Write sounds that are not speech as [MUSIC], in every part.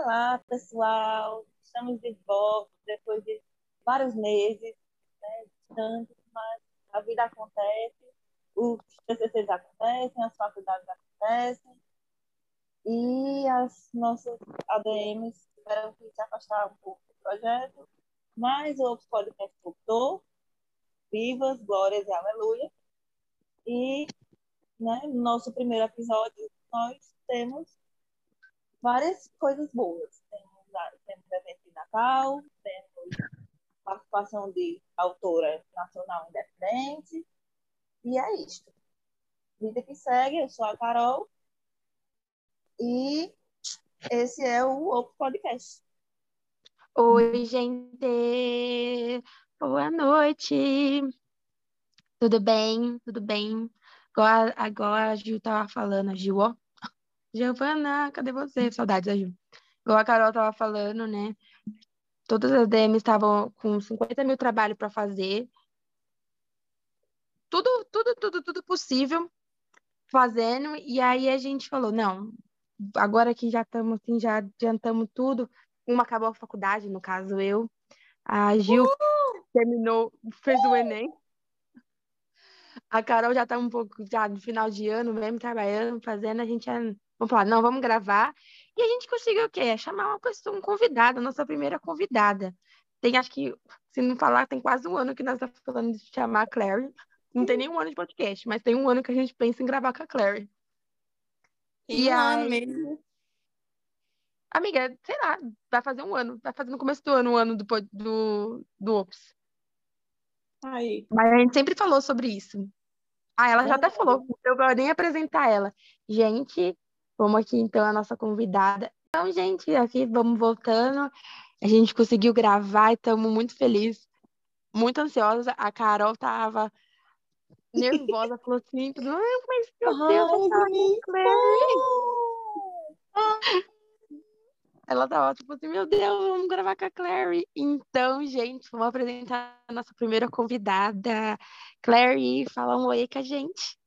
Olá, pessoal. Estamos de volta depois de vários meses, né, mas a vida acontece, os TCCs acontecem, as faculdades acontecem, e as nossas ADMs tiveram que se afastar um pouco do projeto, mas o podcast voltou, vivas, glórias e aleluia. E né, no nosso primeiro episódio, nós temos várias coisas boas. Temos, temos evento de Natal, temos participação de autora nacional independente, e é isto. Vida que segue, eu sou a Carol, e esse é o outro podcast. Oi, gente! Boa noite! Tudo bem? Tudo bem? Agora, agora a Gil tava falando, a Gil, ó. Giovana, cadê você? Saudades da Gil. Igual a Carol tava falando, né? Todas as DMs estavam com 50 mil trabalhos para fazer. Tudo, tudo, tudo, tudo possível fazendo. E aí a gente falou, não, agora que já estamos assim, já adiantamos tudo. Uma acabou a faculdade, no caso eu. A Gil uh! terminou, fez o Enem. A Carol já está um pouco já no final de ano mesmo, trabalhando, fazendo, a gente já, vamos falar, não, vamos gravar. E a gente conseguiu o quê? Chamar uma pessoa, um convidado, a nossa primeira convidada. Tem, acho que, se não falar, tem quase um ano que nós estamos falando de chamar a Clary. Não tem nenhum ano de podcast, mas tem um ano que a gente pensa em gravar com a Clary. E um aí... ano mesmo. Amiga, sei lá, vai fazer um ano. Vai fazer no começo do ano, um ano do, do, do Ops. Aí. Mas a gente sempre falou sobre isso. Ah, ela já até falou, eu vou nem apresentar ela. Gente, vamos aqui então a nossa convidada. Então, gente, aqui vamos voltando. A gente conseguiu gravar e estamos muito felizes, muito ansiosa. A Carol tava nervosa, [LAUGHS] falou assim, não, mas meu Deus, Ai, ela tava tipo assim, meu Deus, vamos gravar com a Clary. Então, gente, vamos apresentar a nossa primeira convidada. Clary, fala um oi com a gente.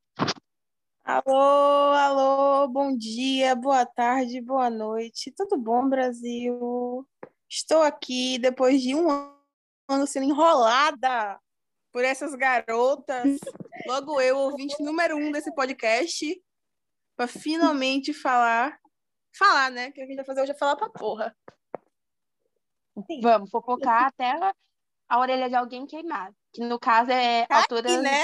Alô, alô, bom dia, boa tarde, boa noite. Tudo bom, Brasil? Estou aqui depois de um ano sendo enrolada por essas garotas. Logo eu, ouvinte número um desse podcast, para finalmente falar falar, né? Que a gente vai fazer hoje é falar pra porra. Sim. Vamos fofocar até a orelha de alguém queimar. Que no caso é tá autora. Aqui, né?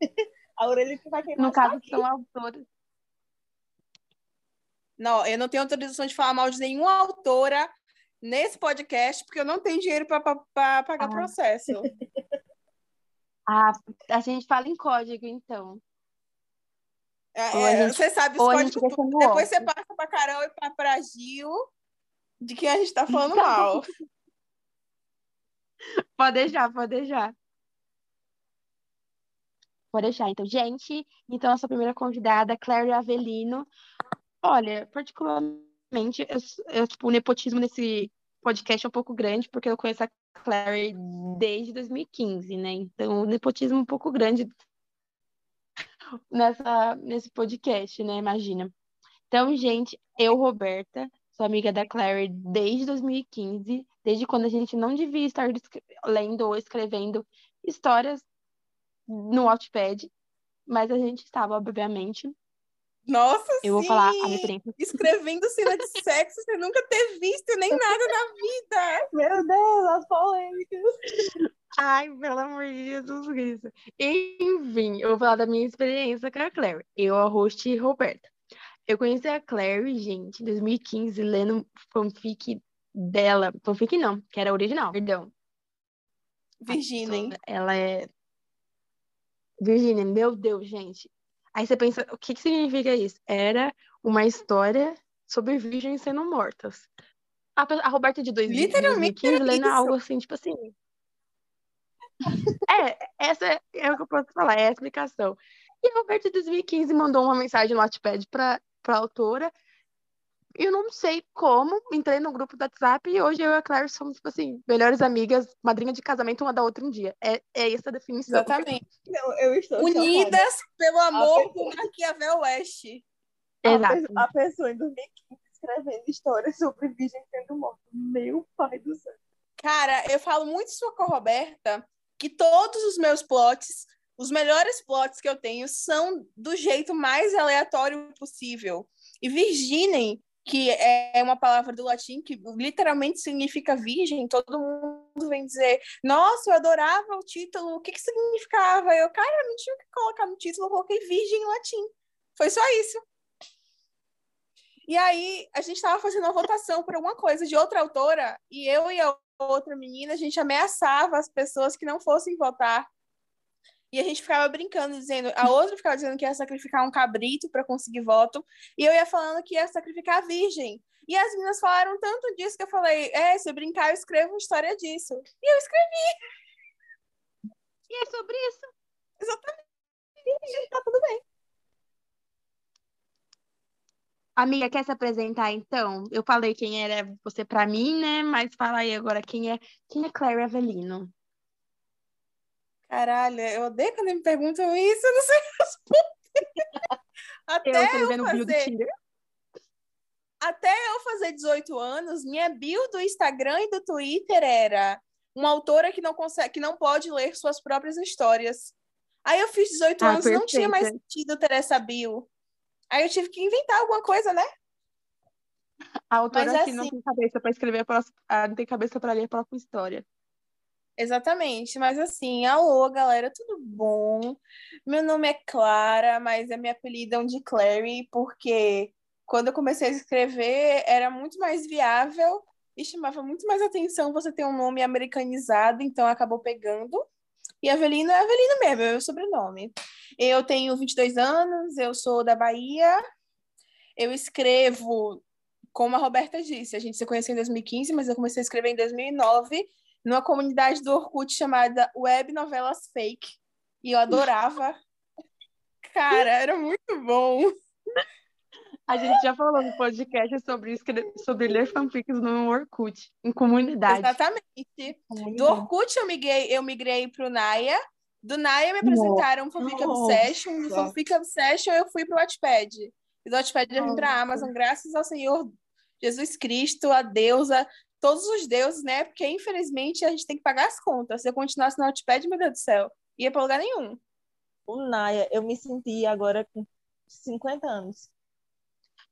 [LAUGHS] a orelha que vai queimar. No caso, são autoras. Não, eu não tenho autorização de falar mal de nenhuma autora nesse podcast, porque eu não tenho dinheiro para pagar ah. processo. [LAUGHS] ah, a gente fala em código, então. É, gente, você sabe os códigos. Depois você passa para Carol e para Gil de quem a gente está falando então... mal. [LAUGHS] Pode deixar, pode deixar. Deixar. Então, gente, então nossa primeira convidada, Clary Avelino. Olha, particularmente, eu, eu, tipo, o nepotismo nesse podcast é um pouco grande, porque eu conheço a Clary desde 2015, né? Então, o nepotismo é um pouco grande nessa, nesse podcast, né? Imagina. Então, gente, eu, Roberta, sou amiga da Clary desde 2015, desde quando a gente não devia estar lendo ou escrevendo histórias no Wattpad, mas a gente estava, obviamente. Nossa, Eu vou sim. falar a referência. Escrevendo cena de sexo sem nunca ter visto nem [LAUGHS] nada na vida. Meu Deus, as polêmicas. Ai, pelo amor de Jesus Cristo. Enfim, eu vou falar da minha experiência com a Claire. Eu, a host e Roberta. Eu conheci a Claire, gente, em 2015, lendo fanfic dela. Fanfic não, que era original, perdão. Virginia, hein? Ela é. Virginia, meu Deus, gente. Aí você pensa, o que, que significa isso? Era uma história sobre virgens sendo mortas. A, a Roberta de 2015 lendo algo assim, tipo assim. É, essa é o que eu posso falar, é a explicação. E a Roberta, em 2015, mandou uma mensagem no Wattpad para a autora. E eu não sei como, entrei no grupo do WhatsApp e hoje eu e a Claire somos, tipo assim, melhores amigas, madrinha de casamento uma da outra um dia. É, é essa a definição. Exatamente. Eu, eu estou Unidas chocada. pelo amor do Maquiavel West. Exato. A, a pessoa em 2015 escrevendo histórias sobre virgem sendo morta. Meu pai do céu. Cara, eu falo muito isso com a Roberta, que todos os meus plots, os melhores plots que eu tenho, são do jeito mais aleatório possível. E Virginem, que é uma palavra do latim que literalmente significa virgem, todo mundo vem dizer, nossa, eu adorava o título, o que que significava? Eu, cara, não tinha o que colocar no título, eu coloquei virgem em latim. Foi só isso. E aí, a gente estava fazendo uma votação por alguma coisa de outra autora, e eu e a outra menina, a gente ameaçava as pessoas que não fossem votar e a gente ficava brincando, dizendo, a outra ficava dizendo que ia sacrificar um cabrito para conseguir voto, e eu ia falando que ia sacrificar a virgem. E as meninas falaram tanto disso que eu falei, é, se eu brincar, eu escrevo uma história disso. E eu escrevi. E é sobre isso. Exatamente. E tá tudo bem. Amiga, quer se apresentar então? Eu falei quem era você para mim, né? Mas fala aí agora quem é quem é Claire Avelino. Caralho, eu odeio quando me perguntam isso, eu não sei [LAUGHS] responder. Até eu, eu fazer... Até eu fazer 18 anos, minha bio do Instagram e do Twitter era uma autora que não consegue, que não pode ler suas próprias histórias. Aí eu fiz 18 ah, anos, perfeita. não tinha mais sentido ter essa bio. Aí eu tive que inventar alguma coisa, né? A autora Mas, que assim... não tem cabeça para escrever, a... não tem cabeça para ler a própria história. Exatamente, mas assim, alô, galera, tudo bom? Meu nome é Clara, mas é minha apelidão de Clary, porque quando eu comecei a escrever era muito mais viável e chamava muito mais atenção você ter um nome americanizado, então acabou pegando. E Avelino é Avelino mesmo, é o sobrenome. Eu tenho 22 anos, eu sou da Bahia, eu escrevo, como a Roberta disse, a gente se conheceu em 2015, mas eu comecei a escrever em 2009 numa comunidade do Orkut chamada Web Novelas Fake. E eu adorava. [LAUGHS] Cara, era muito bom. A gente já falou no podcast sobre, sobre ler fanfics no Orkut, em comunidade. Exatamente. Do Orkut eu migrei, eu migrei pro Naya. Do Naya me apresentaram Nossa. Fanfic Obsession. Do Fanfic Obsession eu fui pro Wattpad. E do Wattpad eu vim pra Amazon, graças ao Senhor Jesus Cristo, a deusa, todos os deuses, né? Porque, infelizmente, a gente tem que pagar as contas. Se eu continuasse no Notepad, meu Deus do céu, ia para lugar nenhum. O Naya, eu me senti agora com 50 anos.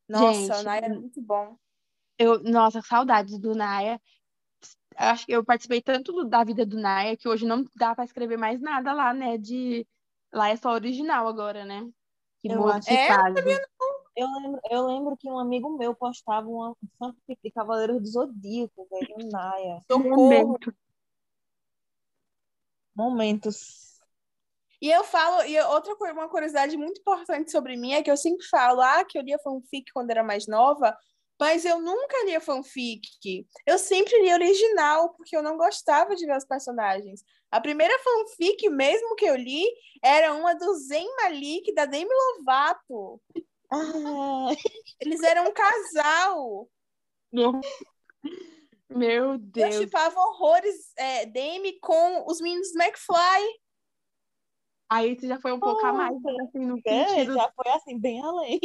Nossa, gente, o Naya é muito bom. Eu, nossa, saudades do Naya. Acho que eu participei tanto do, da vida do Naya que hoje não dá para escrever mais nada lá, né? De lá é só original agora, né? Que eu. É, eu eu lembro, eu lembro que um amigo meu postava uma fanfic de Cavaleiro do Zodíaco, velho, Naya. Socorro. Momentos. E eu falo, e outra uma curiosidade muito importante sobre mim é que eu sempre falo, ah, que eu lia fanfic quando era mais nova, mas eu nunca lia fanfic. Eu sempre lia original, porque eu não gostava de ver os personagens. A primeira fanfic mesmo que eu li era uma do Zen Malik, da Demi Lovato. Ah, eles eram um casal. Meu, Meu Deus. Eu chipava horrores é, Demi com os meninos do McFly. Aí você já foi um pouco a mais, assim, no é, sentido... já foi assim, bem além.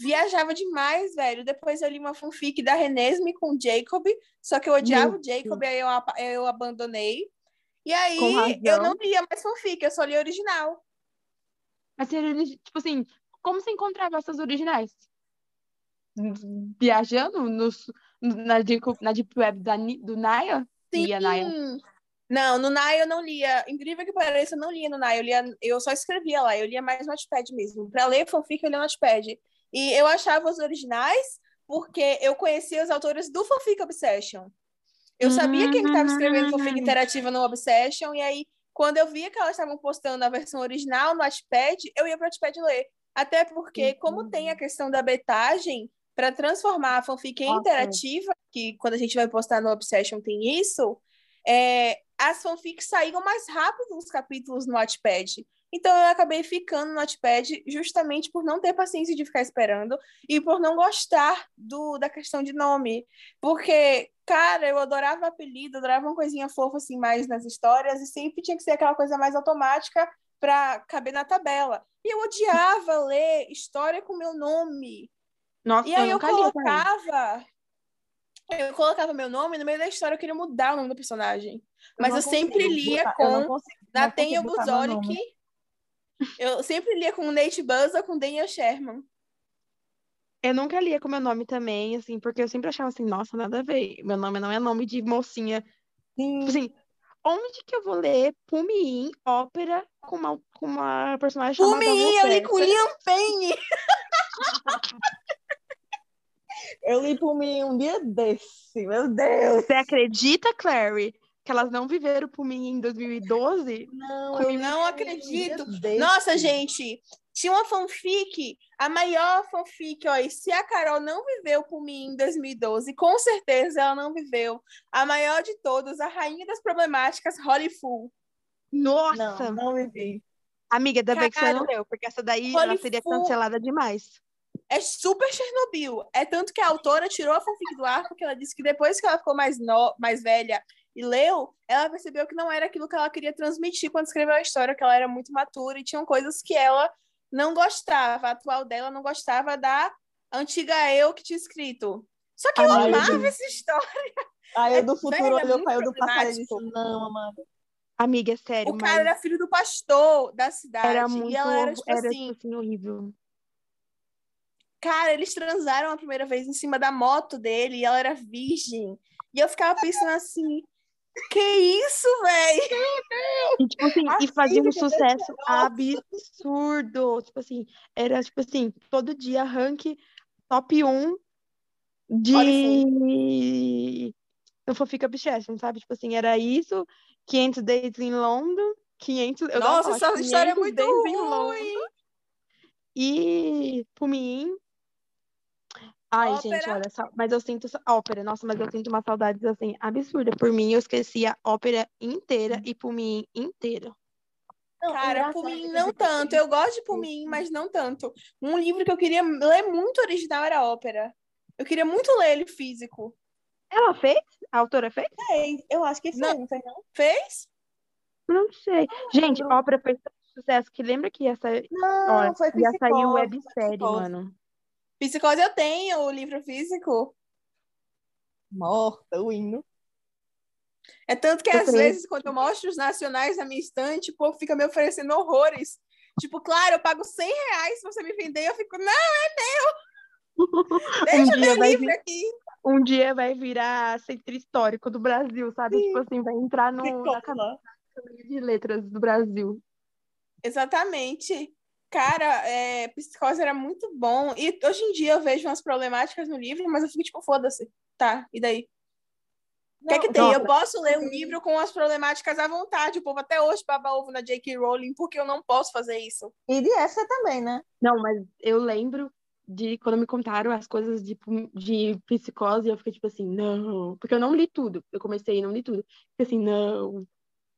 Viajava demais, velho. Depois eu li uma fanfic da Renesme com o Jacob, só que eu odiava Meu o Jacob, Deus. aí eu, eu abandonei. E aí eu não lia mais fanfic, eu só li original. Mas, tipo assim, como você encontrava essas originais? Viajando nos, na, deep, na Deep Web da, do Naya? Sim. Lia Naya. Não, no Naya eu não lia. Incrível que pareça, eu não lia no Naya. Eu, lia, eu só escrevia lá. Eu lia mais no Notepad mesmo. Para ler fanfic, eu lia no Notepad. E eu achava os originais porque eu conhecia os autores do Fanfic Obsession. Eu sabia quem estava escrevendo fanfic hum. interativa no Obsession, e aí, quando eu via que elas estavam postando a versão original no Notepad, eu ia para o Notepad ler. Até porque, como tem a uhum. questão da betagem, para transformar a fanfic em interativa, que quando a gente vai postar no Obsession tem isso, é, as fanfics saíram mais rápido os capítulos no Wattpad. Então eu acabei ficando no Notepad justamente por não ter paciência de ficar esperando e por não gostar do, da questão de nome. Porque, cara, eu adorava apelido, adorava uma coisinha fofa assim mais nas histórias e sempre tinha que ser aquela coisa mais automática para caber na tabela. E eu odiava ler história com meu nome. Nossa, E aí eu também. colocava. Eu colocava meu nome no meio da história eu queria mudar o nome do personagem. Mas não eu sempre lia botar- eu com consigo- Nathaniel Buzolic. Eu sempre lia com Nate Buzza com Daniel Sherman. Eu nunca lia com meu nome também, assim, porque eu sempre achava assim, nossa, nada a ver. Meu nome não é nome de mocinha. Sim, Tipo assim, onde que eu vou ler Pumiim, ópera, com uma, com uma personagem chamada Pumin, eu li com Liam Payne. eu li por mim um dia desse, meu Deus. Você acredita, Clary, que elas não viveram Pumiim em 2012? Não, Eu não por acredito. Nossa, gente, tinha uma fanfic, a maior fanfic, ó, e se a Carol não viveu por mim em 2012, com certeza ela não viveu. A maior de todas, a rainha das problemáticas, Holly Full. Nossa! Não, não vivi. Amiga, ainda bem que você não leu, porque essa daí Holly ela seria Full- cancelada demais. É super Chernobyl. É tanto que a autora tirou a fanfic do ar, porque ela disse que depois que ela ficou mais, no... mais velha e leu, ela percebeu que não era aquilo que ela queria transmitir quando escreveu a história, que ela era muito matura e tinham coisas que ela não gostava. A atual dela não gostava da antiga eu que tinha escrito. Só que eu Ai, amava essa história. É eu do futuro é olhou pra eu do passado e disse, não, amada. Amiga, é sério, O mas cara era filho do pastor da cidade. era muito, e ela era, tipo era, assim, tipo assim, horrível. Cara, eles transaram a primeira vez em cima da moto dele e ela era virgem. E eu ficava pensando assim, que isso, velho? E, tipo assim, e Assim, fazia um sucesso absurdo. Tipo assim, era, tipo assim, todo dia rank top 1 de... Não Fofica Obsession, sabe? Tipo assim, era isso, 500 Days in London, 500... Eu Nossa, falar, essa história é 500 muito ruim. E Pumin. Ai, gente, Ópera. olha só. Mas eu sinto. Ópera, nossa, mas eu sinto uma saudades assim, absurda. Por mim, eu esqueci a ópera inteira e Pumin inteira. Não, Cara, engraçado por mim que, não tipo, tanto. Eu gosto de mim, mas não tanto. Um livro que eu queria ler muito original era ópera. Eu queria muito ler ele físico. Ela fez? A autora fez? fez, Eu acho que fez, Não. não fez não? Fez? Não sei. Gente, lembro. ópera fez tanto sucesso que lembra que ia sair, Não, olha, foi ia sair psicose, websérie, mano. Psicose eu tenho, o livro físico. Morta, o hino. É tanto que Eu às creio. vezes, quando eu mostro os nacionais na minha estante, o povo fica me oferecendo horrores. Tipo, claro, eu pago 100 reais se você me vender. Eu fico, não, é meu! [LAUGHS] Deixa Um meu livro vir- aqui. Um dia vai virar centro histórico do Brasil, sabe? Tipo assim, vai entrar no, na cadeia de letras do Brasil. Exatamente. Cara, é, Psicose era muito bom. E hoje em dia eu vejo umas problemáticas no livro, mas eu fico tipo, foda-se. Tá, e daí? O que é que tem? nossa. Eu posso ler um livro com as problemáticas à vontade. O povo até hoje baba ovo na J.K. Rowling, porque eu não posso fazer isso. E de essa também, né? Não, mas eu lembro de quando me contaram as coisas de, pu- de psicose, eu fiquei tipo assim, não. Porque eu não li tudo. Eu comecei e não li tudo. Fiquei assim, não,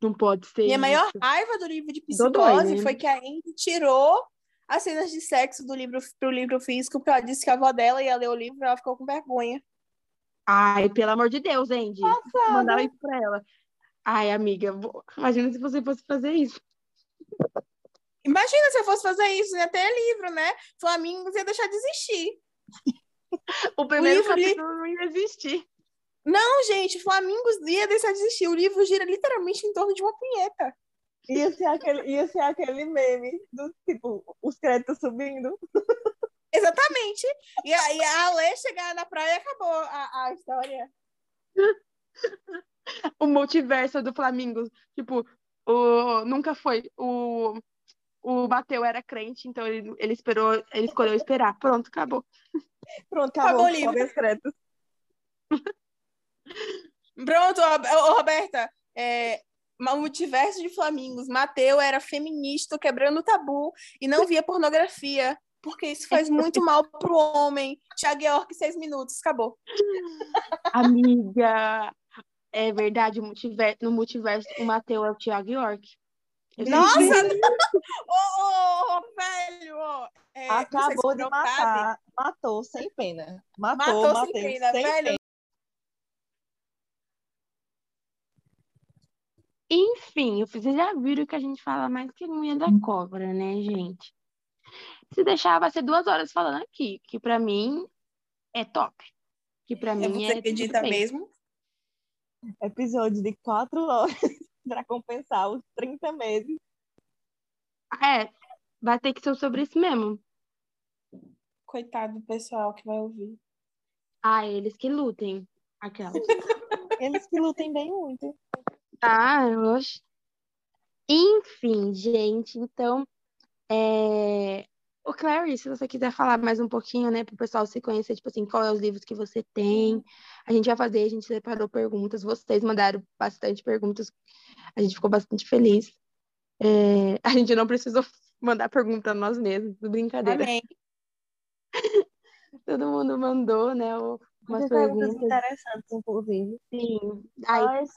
não pode ser Minha maior isso. raiva do livro de Psicose né? foi que a Andy tirou as cenas de sexo do livro pro livro físico, porque ela disse que a avó dela ia ler o livro e ela ficou com vergonha. Ai, pelo amor de Deus, Andy. Mandava isso pra ela. Ai, amiga, imagina se você fosse fazer isso. Imagina se eu fosse fazer isso, ia ter livro, né? Flamingos ia deixar de existir. [LAUGHS] O primeiro livro li- capítulo não ia existir. Não, gente, Flamingos ia deixar de existir. O livro gira literalmente em torno de uma punheta. Ia ser aquele, ia ser aquele meme do tipo, os créditos subindo. [LAUGHS] Exatamente. E aí a Lê chegar na praia e acabou a, a história. [LAUGHS] O multiverso do Flamengo. Tipo, o... nunca foi. O... o Mateu era crente, então ele, ele esperou, ele escolheu esperar. Pronto, acabou. Pronto, Acabou acabou, o livro. [LAUGHS] Pronto, ô, ô, Roberta. É, o multiverso de Flamingos. Mateu era feminista, quebrando o tabu e não via pornografia. Porque isso faz muito mal pro homem. Tiago York, seis minutos, acabou. Amiga, é verdade, no multiverso o Mateu é o Thiago York. Eu Nossa! [LAUGHS] Ô, ô, ô, velho, ó. É, se Acabou o de matar. sabe. Matou sem pena. Matou, Matou sem pena, velho. Enfim, vocês já viram que a gente fala mais que a unha da cobra, né, gente? Se deixar, vai ser duas horas falando aqui, que pra mim é top. Que pra É mim você é. que edita tudo bem. mesmo? Episódio de quatro [LAUGHS] horas para compensar os 30 meses. É, vai ter que ser sobre isso mesmo. Coitado do pessoal que vai ouvir. Ah, eles que lutem. Aquela. [LAUGHS] Eles que lutem bem muito. Ah, oxe. Enfim, gente, então, é... o Clary, se você quiser falar mais um pouquinho, né, para o pessoal se conhecer, tipo assim, qual é os livros que você tem, a gente vai fazer, a gente separou perguntas, vocês mandaram bastante perguntas, a gente ficou bastante feliz. É, [LAUGHS] A gente não precisou mandar pergunta nós mesmos, brincadeira. Amém. [LAUGHS] Todo mundo mandou, né, o- umas perguntas perguntas. interessantes, inclusive. Sim. Aí, Mas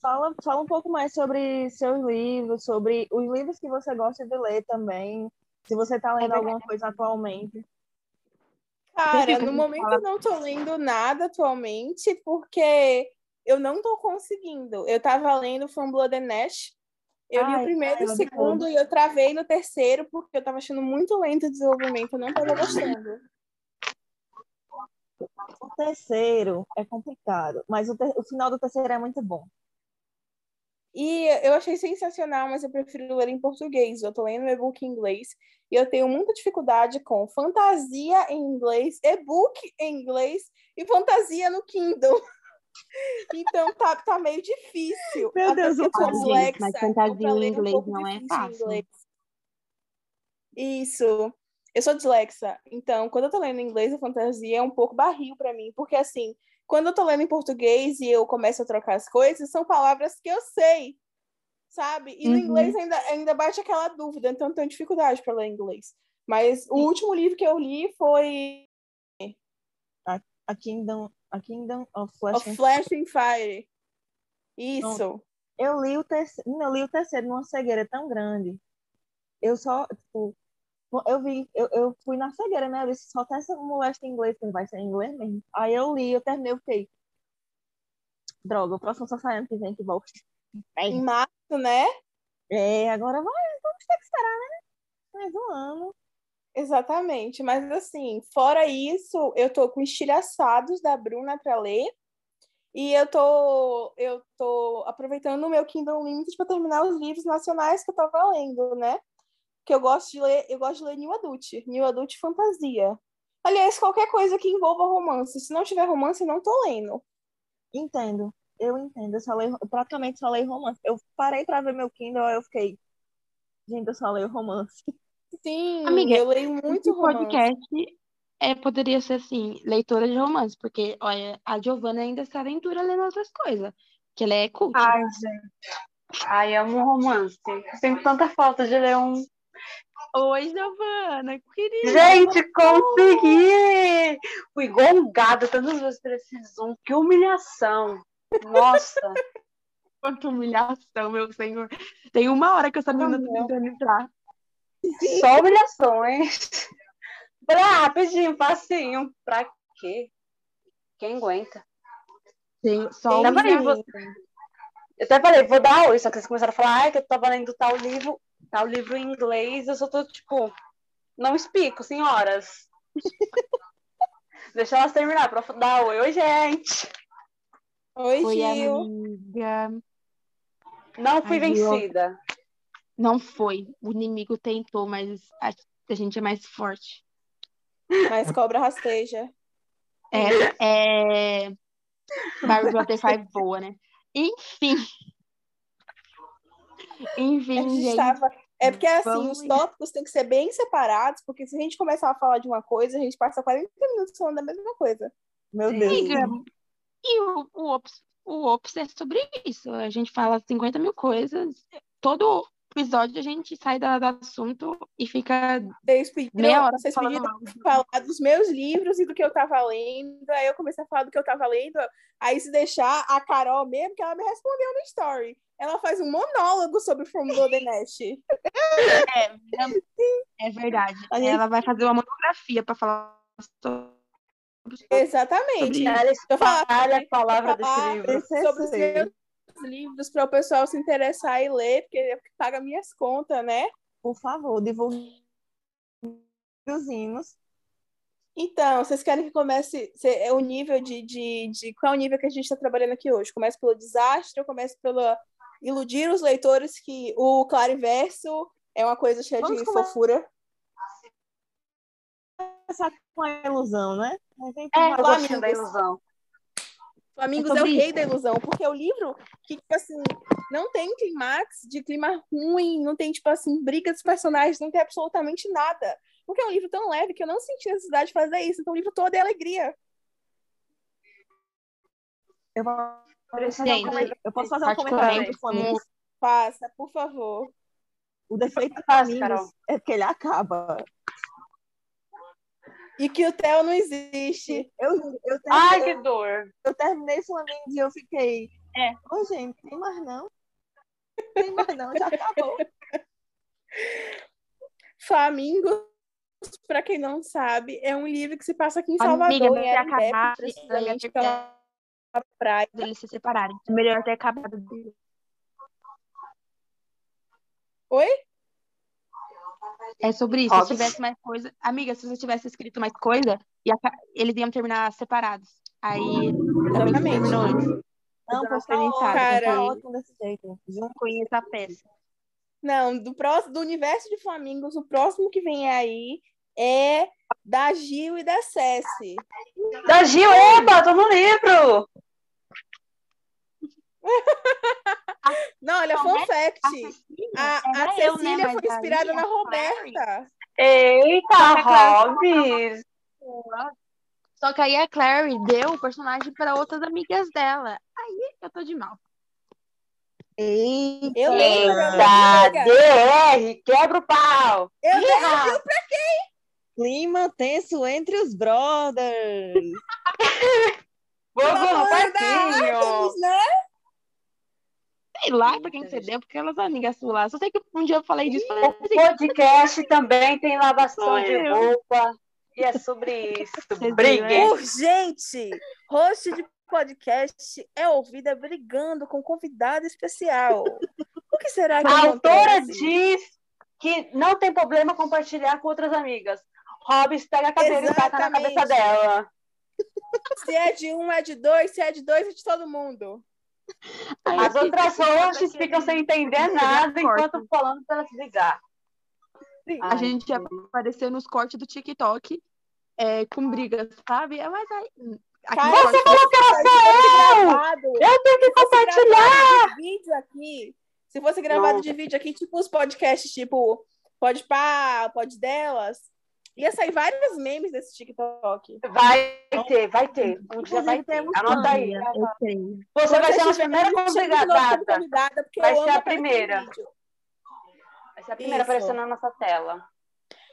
fala, fala um pouco mais sobre seus livros, sobre os livros que você gosta de ler também. Se você está lendo verdade. alguma coisa atualmente. Cara, no momento eu não tô lendo nada atualmente, porque eu não tô conseguindo. Eu tava lendo From Blood and Ash. Eu li Ai, o primeiro e o segundo e eu travei no terceiro porque eu tava achando muito lento o desenvolvimento, eu não tava gostando. O terceiro é complicado, mas o, o final do terceiro é muito bom. E eu achei sensacional, mas eu prefiro ler em português. Eu tô lendo um e-book em inglês e eu tenho muita dificuldade com fantasia em inglês, e-book em inglês e fantasia no Kindle. [LAUGHS] Então tá, tá meio difícil. Meu Até Deus, eu sou Ah, gente, dislexa, mas fantasia em é um inglês pouco não é fácil. inglês. Isso. Eu sou dislexa, então quando eu tô lendo em inglês, a fantasia é um pouco barril pra mim, porque assim, quando eu tô lendo em português e eu começo a trocar as coisas, são palavras que eu sei, sabe? E no Uhum. inglês ainda, ainda bate aquela dúvida, então eu tenho dificuldade para ler inglês. Mas o último livro que eu li foi A Kingdom, a Kingdom of Flesh of and Flash and Fire. Isso. Eu li o terceiro, eu li o terceiro numa cegueira tão grande. Eu só, tipo, eu vi, eu, eu fui na cegueira, né? Eu disse, só tem essa molesta em inglês, que vai ser em inglês mesmo. Aí eu li, eu terminei, eu fiquei. Droga, o próximo só sai ano que vem que volta. Em março, né? É, agora vai, vamos ter que esperar, né? Mais um ano. Exatamente. Mas assim, fora isso, eu tô com estilhaçados da Bruna para ler. E eu tô, eu tô aproveitando o meu Kindle Unlimited para terminar os livros nacionais que eu tava lendo, né? Que eu gosto de ler, eu gosto de ler New Adult, New Adult Fantasia. Aliás, qualquer coisa que envolva romance. Se não tiver romance, não tô lendo. Entendo, eu entendo. Eu só leio, eu praticamente só leio romance. Eu parei pra ver meu Kindle, aí eu fiquei. Gente, eu só leio romance. Sim, Amiga, eu leio muito Esse romance. podcast é, poderia ser assim, leitora de romance, porque, olha, a Giovana ainda se aventura lendo outras coisas, que ela é cult. Ai, gente. Ai, amo romance. Eu sinto tanta falta de ler um. Oi, Giovana, querida. Gente, consegui! Fui igual um gado tantas vezes pra esse Zoom. Que humilhação. Nossa. [LAUGHS] Quanta humilhação, meu senhor. Tem uma hora que essa menina tá tentando entrar. Só humilhações. Ah, rapidinho, facinho. Pra quê? Quem aguenta? Tem só humilhação. Eu até falei, vou dar oi, só que eles começaram a falar, que eu tava lendo tal livro, tal livro em inglês, eu só tô, tipo, não explico, senhoras. [LAUGHS] Deixa elas terminar pra eu dar oi. Oi, gente. Oi, Oi, Gil. amiga. Não fui Ai, vencida. Não foi. O inimigo tentou, mas a, a gente é mais forte. Mas cobra rasteja. É, é... Barry Butterfly voa, né? Enfim. A Enfim, gente gente. tava... É porque, assim, vamos os tópicos têm que ser bem separados, porque se a gente começar a falar de uma coisa, a gente passa 40 minutos falando da mesma coisa. Meu Sim. Deus. Amiga, e o, o, Ops, o Ops é sobre isso. A gente fala 50 mil coisas. Todo episódio a gente sai da- do assunto e fica Vocês pediram, meia hora vocês falando pediram mal. pra falar dos meus livros e do que eu tava lendo. Aí eu comecei a falar do que eu tava lendo. Aí, se deixar, a Carol mesmo, que ela me respondeu no story. Ela faz um monólogo sobre From Golden Ash. É verdade. A gente- Ela vai fazer uma monografia para falar sobre Exatamente. Sobre- Ela espalha a palavra desse livro. sobre os meus livros para o pessoal se interessar e ler, porque é o que paga minhas contas, né? Por favor, divulgue os hinos. Então, vocês querem que comece cê- é o nível de, de, de. Qual é o nível que a gente está trabalhando aqui hoje? Comece pelo desastre ou comece pelo iludir os leitores que o Claro Inverso é uma coisa cheia Vamos de começar. fofura? Começar com a ilusão, né? É, Flamingos. da ilusão. Flamingos É é, o rei da ilusão, porque é o livro que, tipo assim, não tem clímax de clima ruim, não tem, tipo assim, briga dos personagens, não tem absolutamente nada. Porque é um livro tão leve que eu não senti necessidade de fazer isso. Então o livro todo é alegria. Eu vou Gente, eu posso fazer um comentário Flamingos. Faça, por favor. O defeito do Carol. é que ele acaba. E que o Theo não existe. Eu, eu, ter- Ai, que dor. eu terminei Flamingos e eu fiquei. É. Ô, gente, tem mais não? Tem mais não, já acabou. Flamingos, pra quem não sabe, é um livro que se passa aqui em Salvador, Amiga, Arembepe, acabar, precisamente pela praia. Eles se separarem. É melhor ter acabado. dele. Oi? É sobre isso. Óbvio. Se tivesse mais coisa. Amiga, se você tivesse escrito mais coisa, ia eles iam terminar separados. Aí também Exatamente. terminou antes. Não, ótimo, sabe, Cara. ótimo desse jeito. Não conheço a peça. Não, do, próximo, do universo de Flamingos, o próximo que vem aí é da Gil e da Cessi. Da Gil, eba, tô no livro. Não, olha, fun né? fact. A A, a Era eu, né? Cecília foi inspirada na Roberta. Eita, Hobbes. Só que aí a Clary deu o personagem para outras amigas dela. Aí eu tô de mal. Eita, Eu lembro. DR, quebra o pau. Eu lembro. Iha. clima tenso entre os brothers. [LAUGHS] Parquinho. Artemis, né? Sei lá pra quem você deu, porque elas amigas lá. Só sei que um dia eu falei disso. Falei, O podcast também tem lavação de eu. roupa. E é sobre [LAUGHS] isso. viram, Briguem. Urgente! Host de podcast é ouvida brigando com convidado especial. O que será que A autora acontece? diz que não tem problema compartilhar com outras amigas. Hobbes pega a cadeira e taca na cabeça dela. Se é de um, é de dois. Se é de dois, é de todo mundo. As outras hosts ficam sem entender nada enquanto falando pra elas ligar. A gente apareceu nos cortes do TikTok é, com brigas, sabe? É, Mas aí. aqui Cara, no corte- falou que era Se só eu! gravado, Eu tenho que se compartilhar! vídeo aqui, se fosse gravado Não. de [LAUGHS] vídeo aqui, tipo os podcasts, tipo Pode Pá, Pode Delas, ia sair vários memes desse TikTok. Vai ter, vai ter. Um dia vai ter. Anota aí. Creio. Você vai ser a primeira de convidada. Vai ser a primeira. Vai ser a primeira Isso. aparecendo na nossa tela.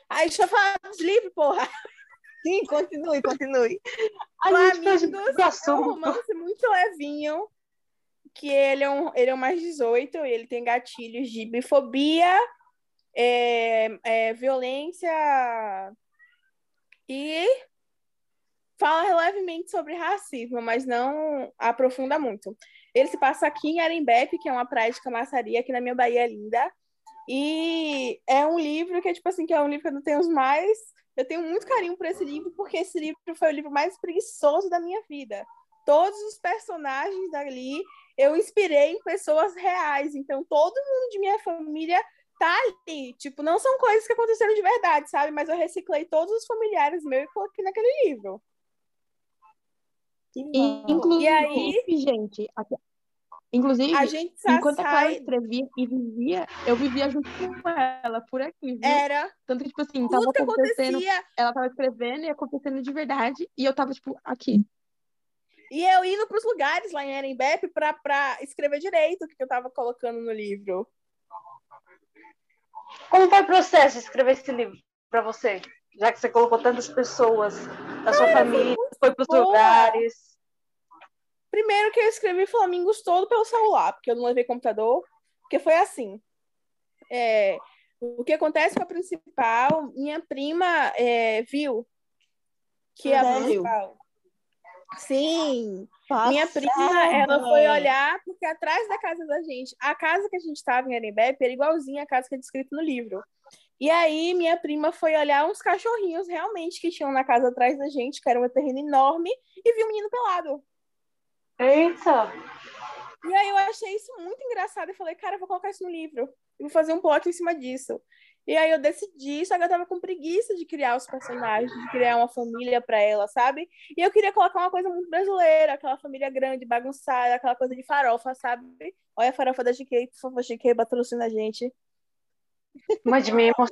Aí, deixa eu falar dos livros, porra. [LAUGHS] Sim, continue, continue. A gente Flamingos muito é um romance muito levinho, que ele é um, ele é um mais 18, ele tem gatilhos de bifobia, é, é, violência e fala levemente sobre racismo, mas não aprofunda muito. Ele se passa aqui em Arembepe, que é uma praia de camaçaria aqui na minha Bahia linda. E é um livro que é tipo assim, que é um livro que eu não tenho os mais. Eu tenho muito carinho por esse livro, porque esse livro foi o livro mais preguiçoso da minha vida. Todos os personagens dali eu inspirei em pessoas reais. Então, todo mundo de minha família tá ali. Tipo, não são coisas que aconteceram de verdade, sabe? Mas eu reciclei todos os familiares meus e coloquei naquele livro. E, inclusive, E aí? gente, aqui- inclusive, A gente enquanto a Clara sai. escrevia e vivia, eu vivia junto com ela, por aqui, viu? Era Tanto que, tipo assim, tava acontecendo, acontecia. ela tava escrevendo e acontecendo de verdade, e eu tava, tipo, aqui. E eu indo para os lugares lá em Erembep para escrever direito o que eu tava colocando no livro. Como foi o processo de escrever esse livro para você? Já que você colocou tantas pessoas da sua família, foi para os lugares. Primeiro que eu escrevi Flamingos todo pelo celular, porque eu não levei computador. Porque foi assim. É, o que acontece com a principal, minha prima é, viu que a Sério? principal. Sim, Passada. minha prima, ela foi olhar, porque atrás da casa da gente, a casa que a gente estava em Arembepe era igualzinha à casa que é descrita no livro. E aí, minha prima foi olhar uns cachorrinhos realmente que tinham na casa atrás da gente, que era um terreno enorme, e viu um menino pelado. Eita! E aí eu achei isso muito engraçado e falei, cara, eu vou colocar isso no livro. Eu vou fazer um plot em cima disso. E aí eu decidi, só que eu tava com preguiça de criar os personagens, de criar uma família para ela, sabe? E eu queria colocar uma coisa muito brasileira, aquela família grande, bagunçada, aquela coisa de farofa, sabe? Olha a farofa da GK, por favor, GK, patrocina a gente. Mande mimos.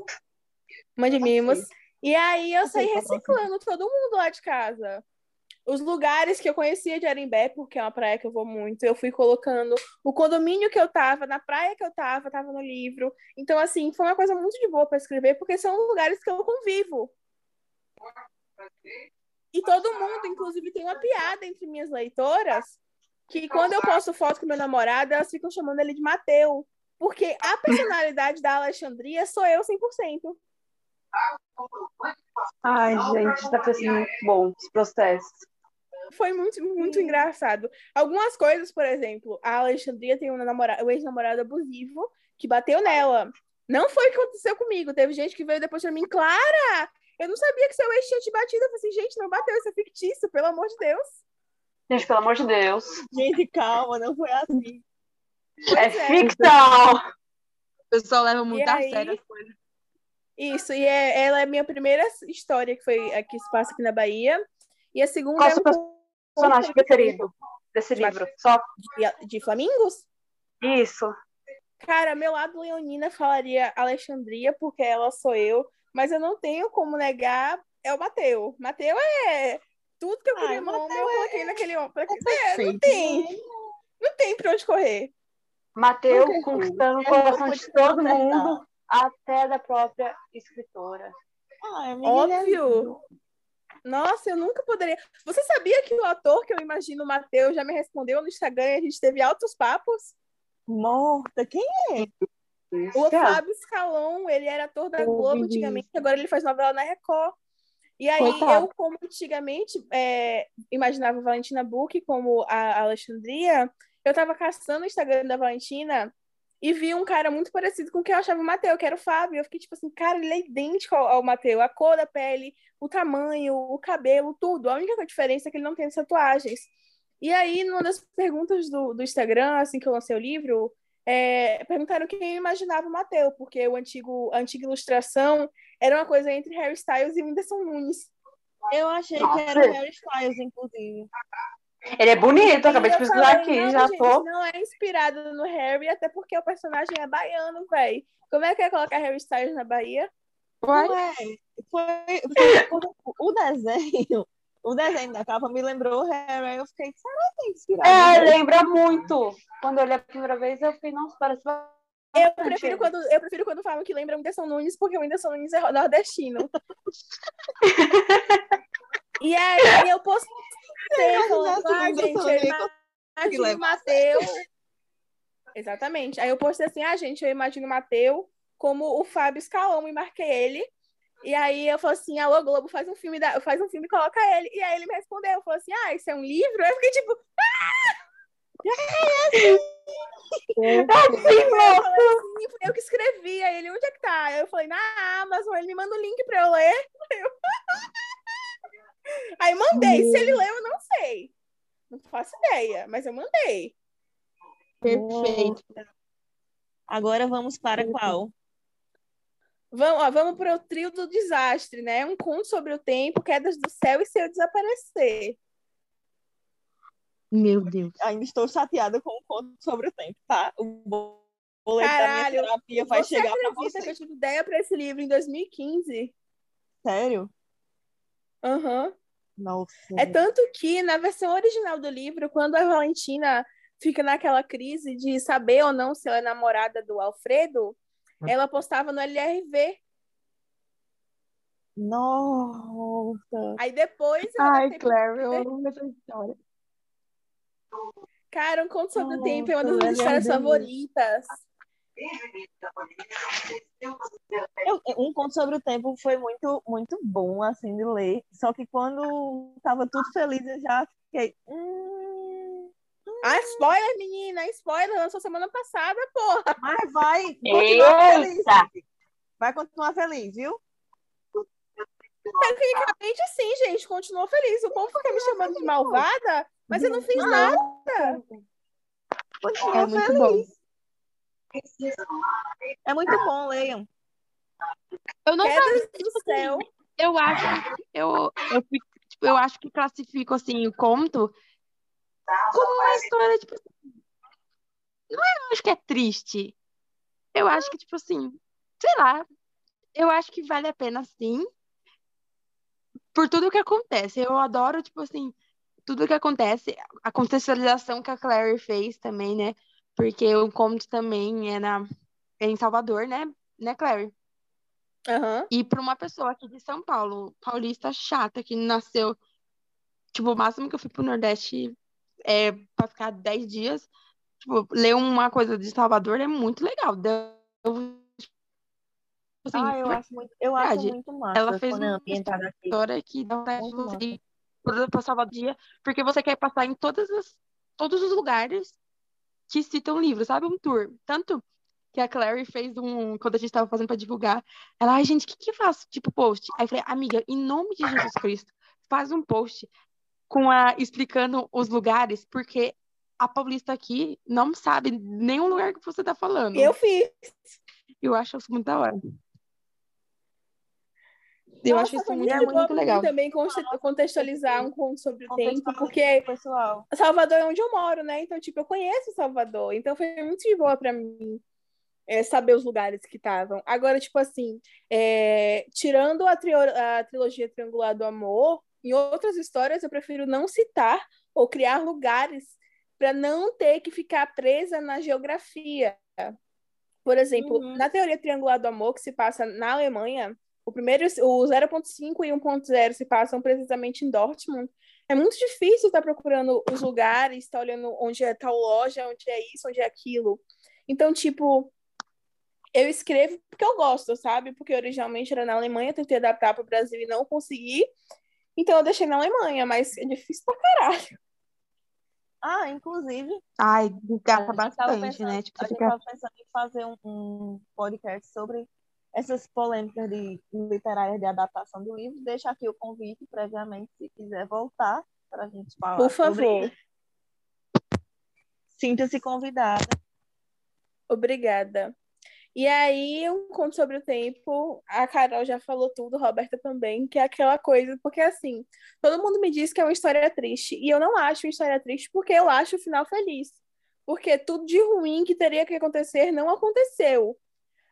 Mande mimos. E aí eu saí reciclando todo mundo lá de casa os lugares que eu conhecia de Arimbé, porque é uma praia que eu vou muito, eu fui colocando o condomínio que eu tava, na praia que eu tava, tava no livro. Então, assim, foi uma coisa muito de boa para escrever, porque são lugares que eu convivo. E todo mundo, inclusive, tem uma piada entre minhas leitoras, que quando eu posto foto com meu namorado, elas ficam chamando ele de Mateu. Porque a personalidade da Alexandria sou eu 100%. Ai, gente, tá sendo muito bom os processos foi muito, muito engraçado. Algumas coisas, por exemplo, a Alexandria tem um namorado, um ex-namorado abusivo que bateu nela. Não foi o que aconteceu comigo. Teve gente que veio depois pra mim, Clara, eu não sabia que seu ex tinha te batido. Eu falei assim, gente, não bateu, isso é fictício, pelo amor de Deus. Gente, pelo amor de Deus. Gente, calma, não foi assim. É, é, ficção! O pessoal leva muito e a aí... sério as coisas. Isso, e é, ela é a minha primeira história que foi aqui se passa aqui na Bahia. E a segunda Qual é um personagem preferido desse livro? Só de, de Flamingos? Isso. Cara, meu lado leonina falaria Alexandria, porque ela sou eu, mas eu não tenho como negar é o Mateu. Mateu é tudo que eu queria eu coloquei é... naquele homem. É, não tem. Não tem pra onde correr. Mateu conquistando o coração de todo mundo, até da própria escritora. Ah, Óbvio. Nossa, eu nunca poderia. Você sabia que o ator que eu imagino, o Matheus, já me respondeu no Instagram e a gente teve altos papos? Morta, quem é? O Fábio Scalon, ele era ator da Globo antigamente, agora ele faz novela na Record. E aí, eu, como antigamente é, imaginava a Valentina Book como a Alexandria, eu tava caçando o Instagram da Valentina e vi um cara muito parecido com o que eu achava o Mateu, que era o Fábio. Eu fiquei tipo assim, cara, ele é idêntico ao, ao Mateu. A cor da pele, o tamanho, o cabelo, tudo. A única diferença é que ele não tem as tatuagens. E aí, numa das perguntas do, do Instagram, assim que eu lancei o livro, é, perguntaram quem imaginava o Mateu, porque o antigo, a antiga ilustração era uma coisa entre Harry Styles e Whindersson Nunes. Eu achei Nossa. que era o Harry Styles, inclusive. Ele é bonito, acabei de pesquisar aqui, não, já gente, tô. Não é inspirado no Harry, até porque o personagem é baiano, velho. Como é que é colocar Harry Styles na Bahia? Ué, foi, foi, o desenho. O desenho da capa me lembrou o Harry. Eu fiquei, será que é inspirado? É, lembra muito. Quando eu olhei a primeira vez, eu fiquei, nossa, parece eu prefiro, quando, eu prefiro quando falam que lembra o Whindersson Nunes, porque o Whindersson Nunes é nordestino. [LAUGHS] e aí eu postei falando, ah, gente, eu imagino o Mateu. [LAUGHS] Exatamente. Aí eu postei assim, ah, gente, eu imagino o Mateu como o Fábio Scalão e marquei ele. E aí eu falei assim, alô, Globo, faz um filme, da... faz um filme e coloca ele. E aí ele me respondeu, falou assim, ah, isso é um livro? Eu fiquei tipo, ah! [LAUGHS] É assim. É assim, moço. Eu que escrevi, aí ele, onde é que tá? Eu falei, na Amazon, ele me manda o link pra eu ler. [LAUGHS] Eu... Aí mandei. Se ele leu, eu não sei. Não faço ideia, mas eu mandei. Perfeito. Agora vamos para qual? Vamos, ó, vamos para o trio do desastre, né? Um conto sobre o tempo, quedas do céu e seu desaparecer. Meu Deus. Ainda estou chateada com o conto sobre o tempo, tá? O boleto Caralho, da minha terapia vai chegar para você. que eu tive ideia para esse livro em 2015? Sério? Aham. Uhum. Nossa. É tanto que, na versão original do livro, quando a Valentina fica naquela crise de saber ou não se ela é namorada do Alfredo, hum. ela postava no LRV. Nossa! Aí depois. Ai, Claire, eu amo essa história. Cara, um conto sobre Nossa, o tempo é uma das minhas histórias favoritas. Um conto sobre o tempo foi muito, muito bom, assim, de ler. Só que quando tava tudo feliz, eu já fiquei. Hum, hum. Ah, spoiler, menina! Spoiler, lançou semana passada, porra! Mas vai! Eita! Vai continuar feliz, viu? Tecnicamente, sim, gente, continua feliz. O povo fica me chamando de malvada, mas eu não fiz nada. Continua É muito feliz. É muito bom, leiam. Eu não sabia, do céu. eu acho, eu, eu, tipo, eu acho que classifico assim o conto como uma história, tipo não é, eu acho que é triste. Eu acho que, tipo assim, sei lá, eu acho que vale a pena sim, por tudo que acontece. Eu adoro, tipo assim, tudo que acontece, a contextualização que a Clary fez também, né? Porque o conto também é, na, é em Salvador, né? Né, Clary? Aham. E para uma pessoa aqui de São Paulo, paulista chata, que nasceu, tipo, o máximo que eu fui pro Nordeste é pra ficar 10 dias, tipo, ler uma coisa de Salvador é muito legal. Deu, assim, Ah, eu acho muito, eu acho muito massa Ela fez uma história que dá Muito você ir pra Salvador porque você quer passar em todas as, todos os lugares que citam livros, sabe? Um tour. Tanto que a Clary fez um, quando a gente tava fazendo pra divulgar, ela, ai, gente, o que que eu faço? Tipo, post. Aí eu falei, amiga, em nome de Jesus Cristo, faz um post com a, explicando os lugares, porque a paulista aqui não sabe nenhum lugar que você tá falando. Eu fiz. Eu acho isso muito da hora. Eu Nossa, acho isso muito, de muito, legal. também conte- contextualizar um conto sobre o tempo, porque Pessoal, Salvador é onde eu moro, né? Então, tipo, eu conheço Salvador. Então, foi muito de boa pra mim é, saber os lugares que estavam. Agora, tipo assim, é, tirando a, trio- a trilogia Triangular do Amor, em outras histórias eu prefiro não citar ou criar lugares para não ter que ficar presa na geografia. Por exemplo, Uhum. na teoria Triangular do Amor, que se passa na Alemanha, o primeiro, o 0.5 e 1.0 se passam precisamente em Dortmund. É muito difícil estar procurando os lugares, estar olhando onde é tal loja, onde é isso, onde é aquilo. Então, tipo, eu escrevo porque eu gosto, sabe? Porque originalmente era na Alemanha, tentei adaptar para o Brasil e não consegui. Então eu deixei na Alemanha, mas é difícil pra caralho. ah, inclusive, Ai, a desgasta gente tava bastante, pensando, né? Tipo, a gente fica tava pensando em fazer um, um podcast sobre essas polêmicas de literárias de adaptação do livro. Deixa aqui o convite previamente, se quiser voltar, para a gente falar Por favor. Sinta-se convidada. Obrigada. E aí, um conto sobre o tempo, a Carol já falou tudo, a Roberta também, que é aquela coisa, porque assim, todo mundo me diz que é uma história triste, e eu não acho uma história triste porque eu acho o final feliz. Porque tudo de ruim que teria que acontecer não aconteceu.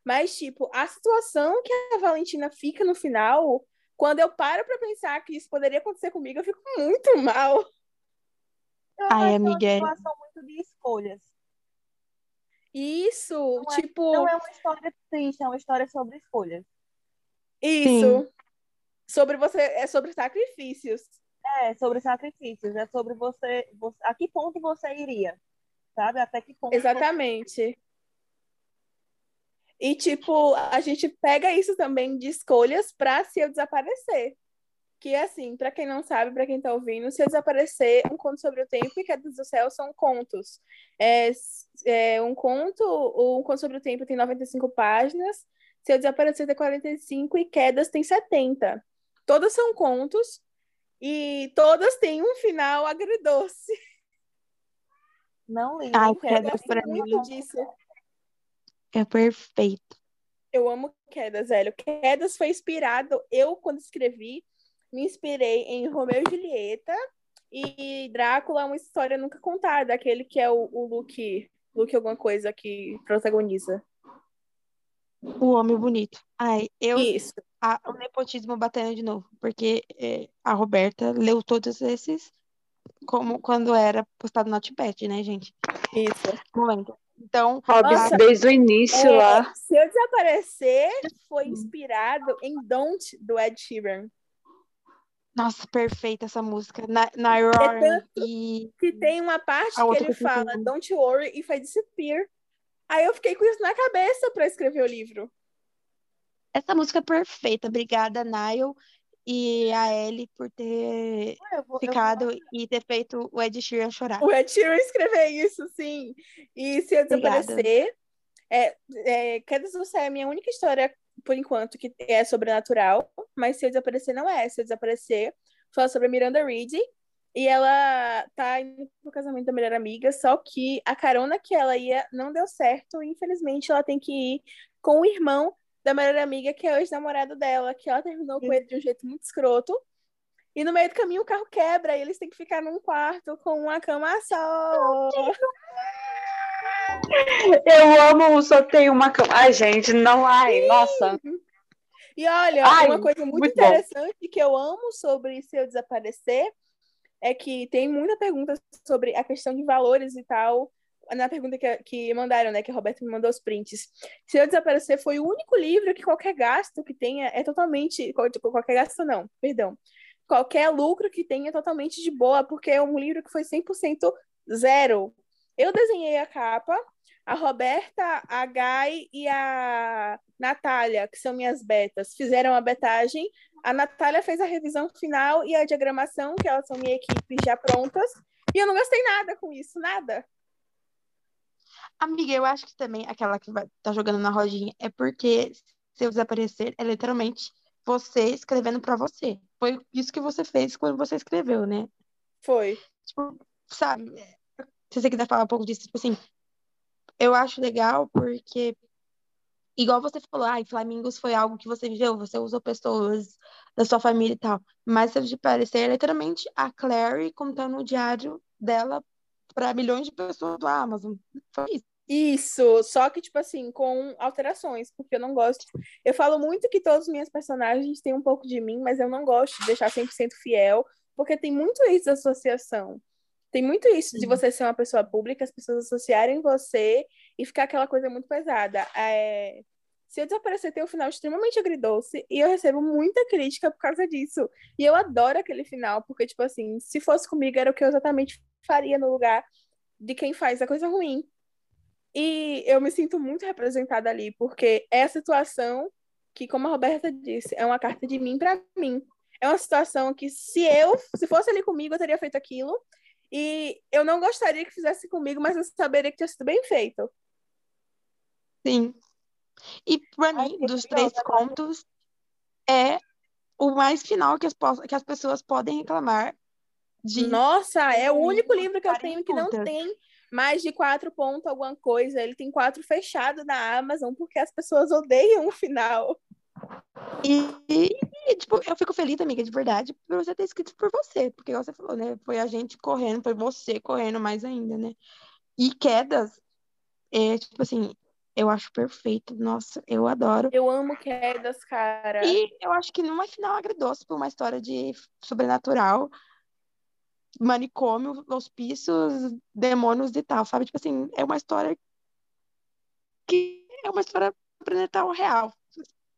Mas, tipo, a situação que a Valentina fica no final, quando eu paro pra pensar que isso poderia acontecer comigo, eu fico muito mal. Eu Ai, que amiga, é é- uma situação muito de escolhas. Isso, Não é- tipo, Não é uma história triste, é uma história sobre escolhas. isso. Sobre você, é sobre sacrifícios. É sobre sacrifícios, é sobre você, você a que ponto você iria, sabe? Até que ponto Exatamente. E, tipo, a gente pega isso também de escolhas para se eu desaparecer. Que, assim, para quem não sabe, para quem tá ouvindo, se eu desaparecer, um conto sobre o tempo e Quedas do Céu são contos. É, é, um conto, um conto sobre o tempo tem 95 páginas, se eu desaparecer tem 45 e Quedas tem 70. Todas são contos e todas têm um final agridoce. não li, Ai. Quedas gosto pra muito disso. É perfeito. Eu amo Quedas, velho. Quedas foi inspirado. Eu, quando escrevi, me inspirei em Romeu e Julieta e Drácula, uma história nunca contada, aquele que é o, o Luke, Luke alguma coisa que protagoniza. O homem bonito. Ai, eu Isso. a- o nepotismo batendo de novo, porque é, a Roberta leu todos esses como quando era postado no Notepad, né, gente? Isso. Momento. Então, Hobbes, Nossa, desde o início É, lá. Se eu desaparecer, foi inspirado em Don't, do Ed Sheeran. nossa, perfeita essa música. Na, na Roaring É tanto e Que tem uma parte que ele que fala nome. Don't worry if I disappear. Aí eu fiquei com isso na cabeça para escrever o livro. Essa música é perfeita. Obrigada, Niall e a Ellie por ter Ah, vou- ficado e ter feito o Ed Sheeran chorar. O Ed Sheeran escrever isso, sim. E se eu desaparecer, é, é, Quedas do Céu é a minha única história por enquanto, que é sobrenatural, mas Se Eu Desaparecer não é. Se Eu Desaparecer fala sobre a Miranda Reed, e ela tá indo pro casamento da melhor amiga, só que a carona que ela ia não deu certo, e infelizmente ela tem que ir com o irmão da melhor amiga, que é o ex-namorado dela, que ela terminou com ele de um jeito muito escroto. E no meio do caminho o carro quebra e eles têm que ficar num quarto com uma cama só. Eu amo Só Tem Uma Cama. Ai, gente, não, ai, nossa. E olha, Ai, uma coisa muito, muito bom. interessante que eu amo sobre Se Eu Desaparecer é que tem muita pergunta sobre a questão de valores e tal. Na pergunta que, que mandaram, né? Que a Roberta me mandou os prints. Se Eu Desaparecer foi o único livro que qualquer gasto que tenha é totalmente. tipo, Qualquer gasto não, perdão. Qualquer lucro que tenha é totalmente de boa, porque é um livro que foi 100% zero. Eu desenhei a capa, a Roberta, a Gai e a Natália, que são minhas betas, fizeram a betagem. A Natália fez a revisão final e a diagramação, que elas são minha equipe já prontas. E eu não gastei nada com isso, nada. Amiga, eu acho que também aquela que vai tá jogando na rodinha é porque se eu desaparecer, é literalmente você escrevendo pra você. Foi isso que você fez quando você escreveu, né? Foi. Tipo, sabe? Se você quiser falar um pouco disso, tipo assim, eu acho legal porque, igual você falou, ai, Flamingos foi algo que você viveu, você usou pessoas da sua família e tal. Mas se eu te parecer, é literalmente a Clary contando o diário dela pra milhões de pessoas do Amazon. Foi isso. Isso, só que, tipo assim, com alterações, porque eu não gosto. Eu falo muito que todos os meus personagens têm um pouco de mim, mas eu não gosto de deixar 100% fiel, porque tem muito isso da associação. Tem muito isso de você ser uma pessoa pública, as pessoas associarem você e ficar aquela coisa muito pesada. É, Se eu desaparecer, tem um final extremamente agridoce e eu recebo muita crítica por causa disso. E eu adoro aquele final, porque, tipo assim, se fosse comigo, era o que eu exatamente faria no lugar de quem faz a coisa ruim. E eu me sinto muito representada ali, porque é a situação que, como a Roberta disse, é uma carta de mim para mim. É uma situação que, se eu, se fosse ali comigo, eu teria feito aquilo. E eu não gostaria que fizesse comigo, mas eu saberia que tinha sido bem feito. Sim. E Ai, mim, dos três tá contos, é o mais final que as, que as pessoas podem reclamar de. Nossa, é o único livro que eu tenho que não tem mais de quatro pontos alguma coisa. Ele tem quatro fechado na Amazon, porque as pessoas odeiam o final. E, e, tipo, eu fico feliz, amiga, de verdade, por você ter escrito por você. Porque, você falou, né? Foi a gente correndo, foi você correndo mais ainda, né? E quedas, é, tipo assim, eu acho perfeito. Nossa, eu adoro. Eu amo quedas, cara. E eu acho que não é final agridoce por uma história de sobrenatural, manicômio, hospícios, demônios e tal, sabe? Tipo assim, é uma história que é uma história sobrenatural real.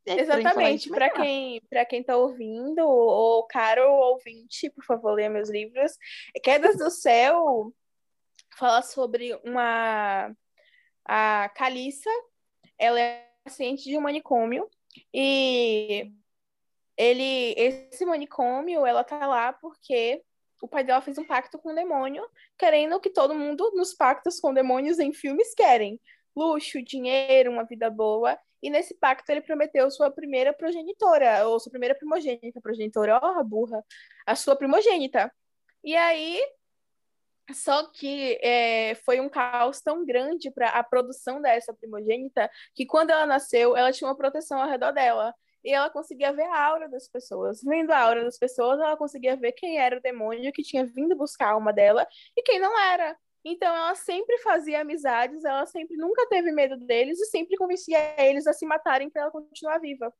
É Exatamente, para quem para quem tá ouvindo, ou caro ouvinte, por favor, leia meus livros. Quedas do Céu fala sobre uma a Calissa, ela é paciente de um manicômio e ele esse manicômio, ela tá lá porque o pai dela fez um pacto com o demônio, querendo que todo mundo nos pactos com demônios em filmes querem. Luxo, dinheiro, uma vida boa. E nesse pacto ele prometeu sua primeira progenitora, ou sua primeira primogênita, progenitora, ó, a burra, a sua primogênita. E aí, só que é, foi um caos tão grande para a produção dessa primogênita que quando ela nasceu, ela tinha uma proteção ao redor dela. E ela conseguia ver a aura das pessoas. Vendo a aura das pessoas, ela conseguia ver quem era o demônio que tinha vindo buscar a alma dela e quem não era. Então ela sempre fazia amizades, ela sempre nunca teve medo deles e sempre convencia eles a se matarem para ela continuar viva.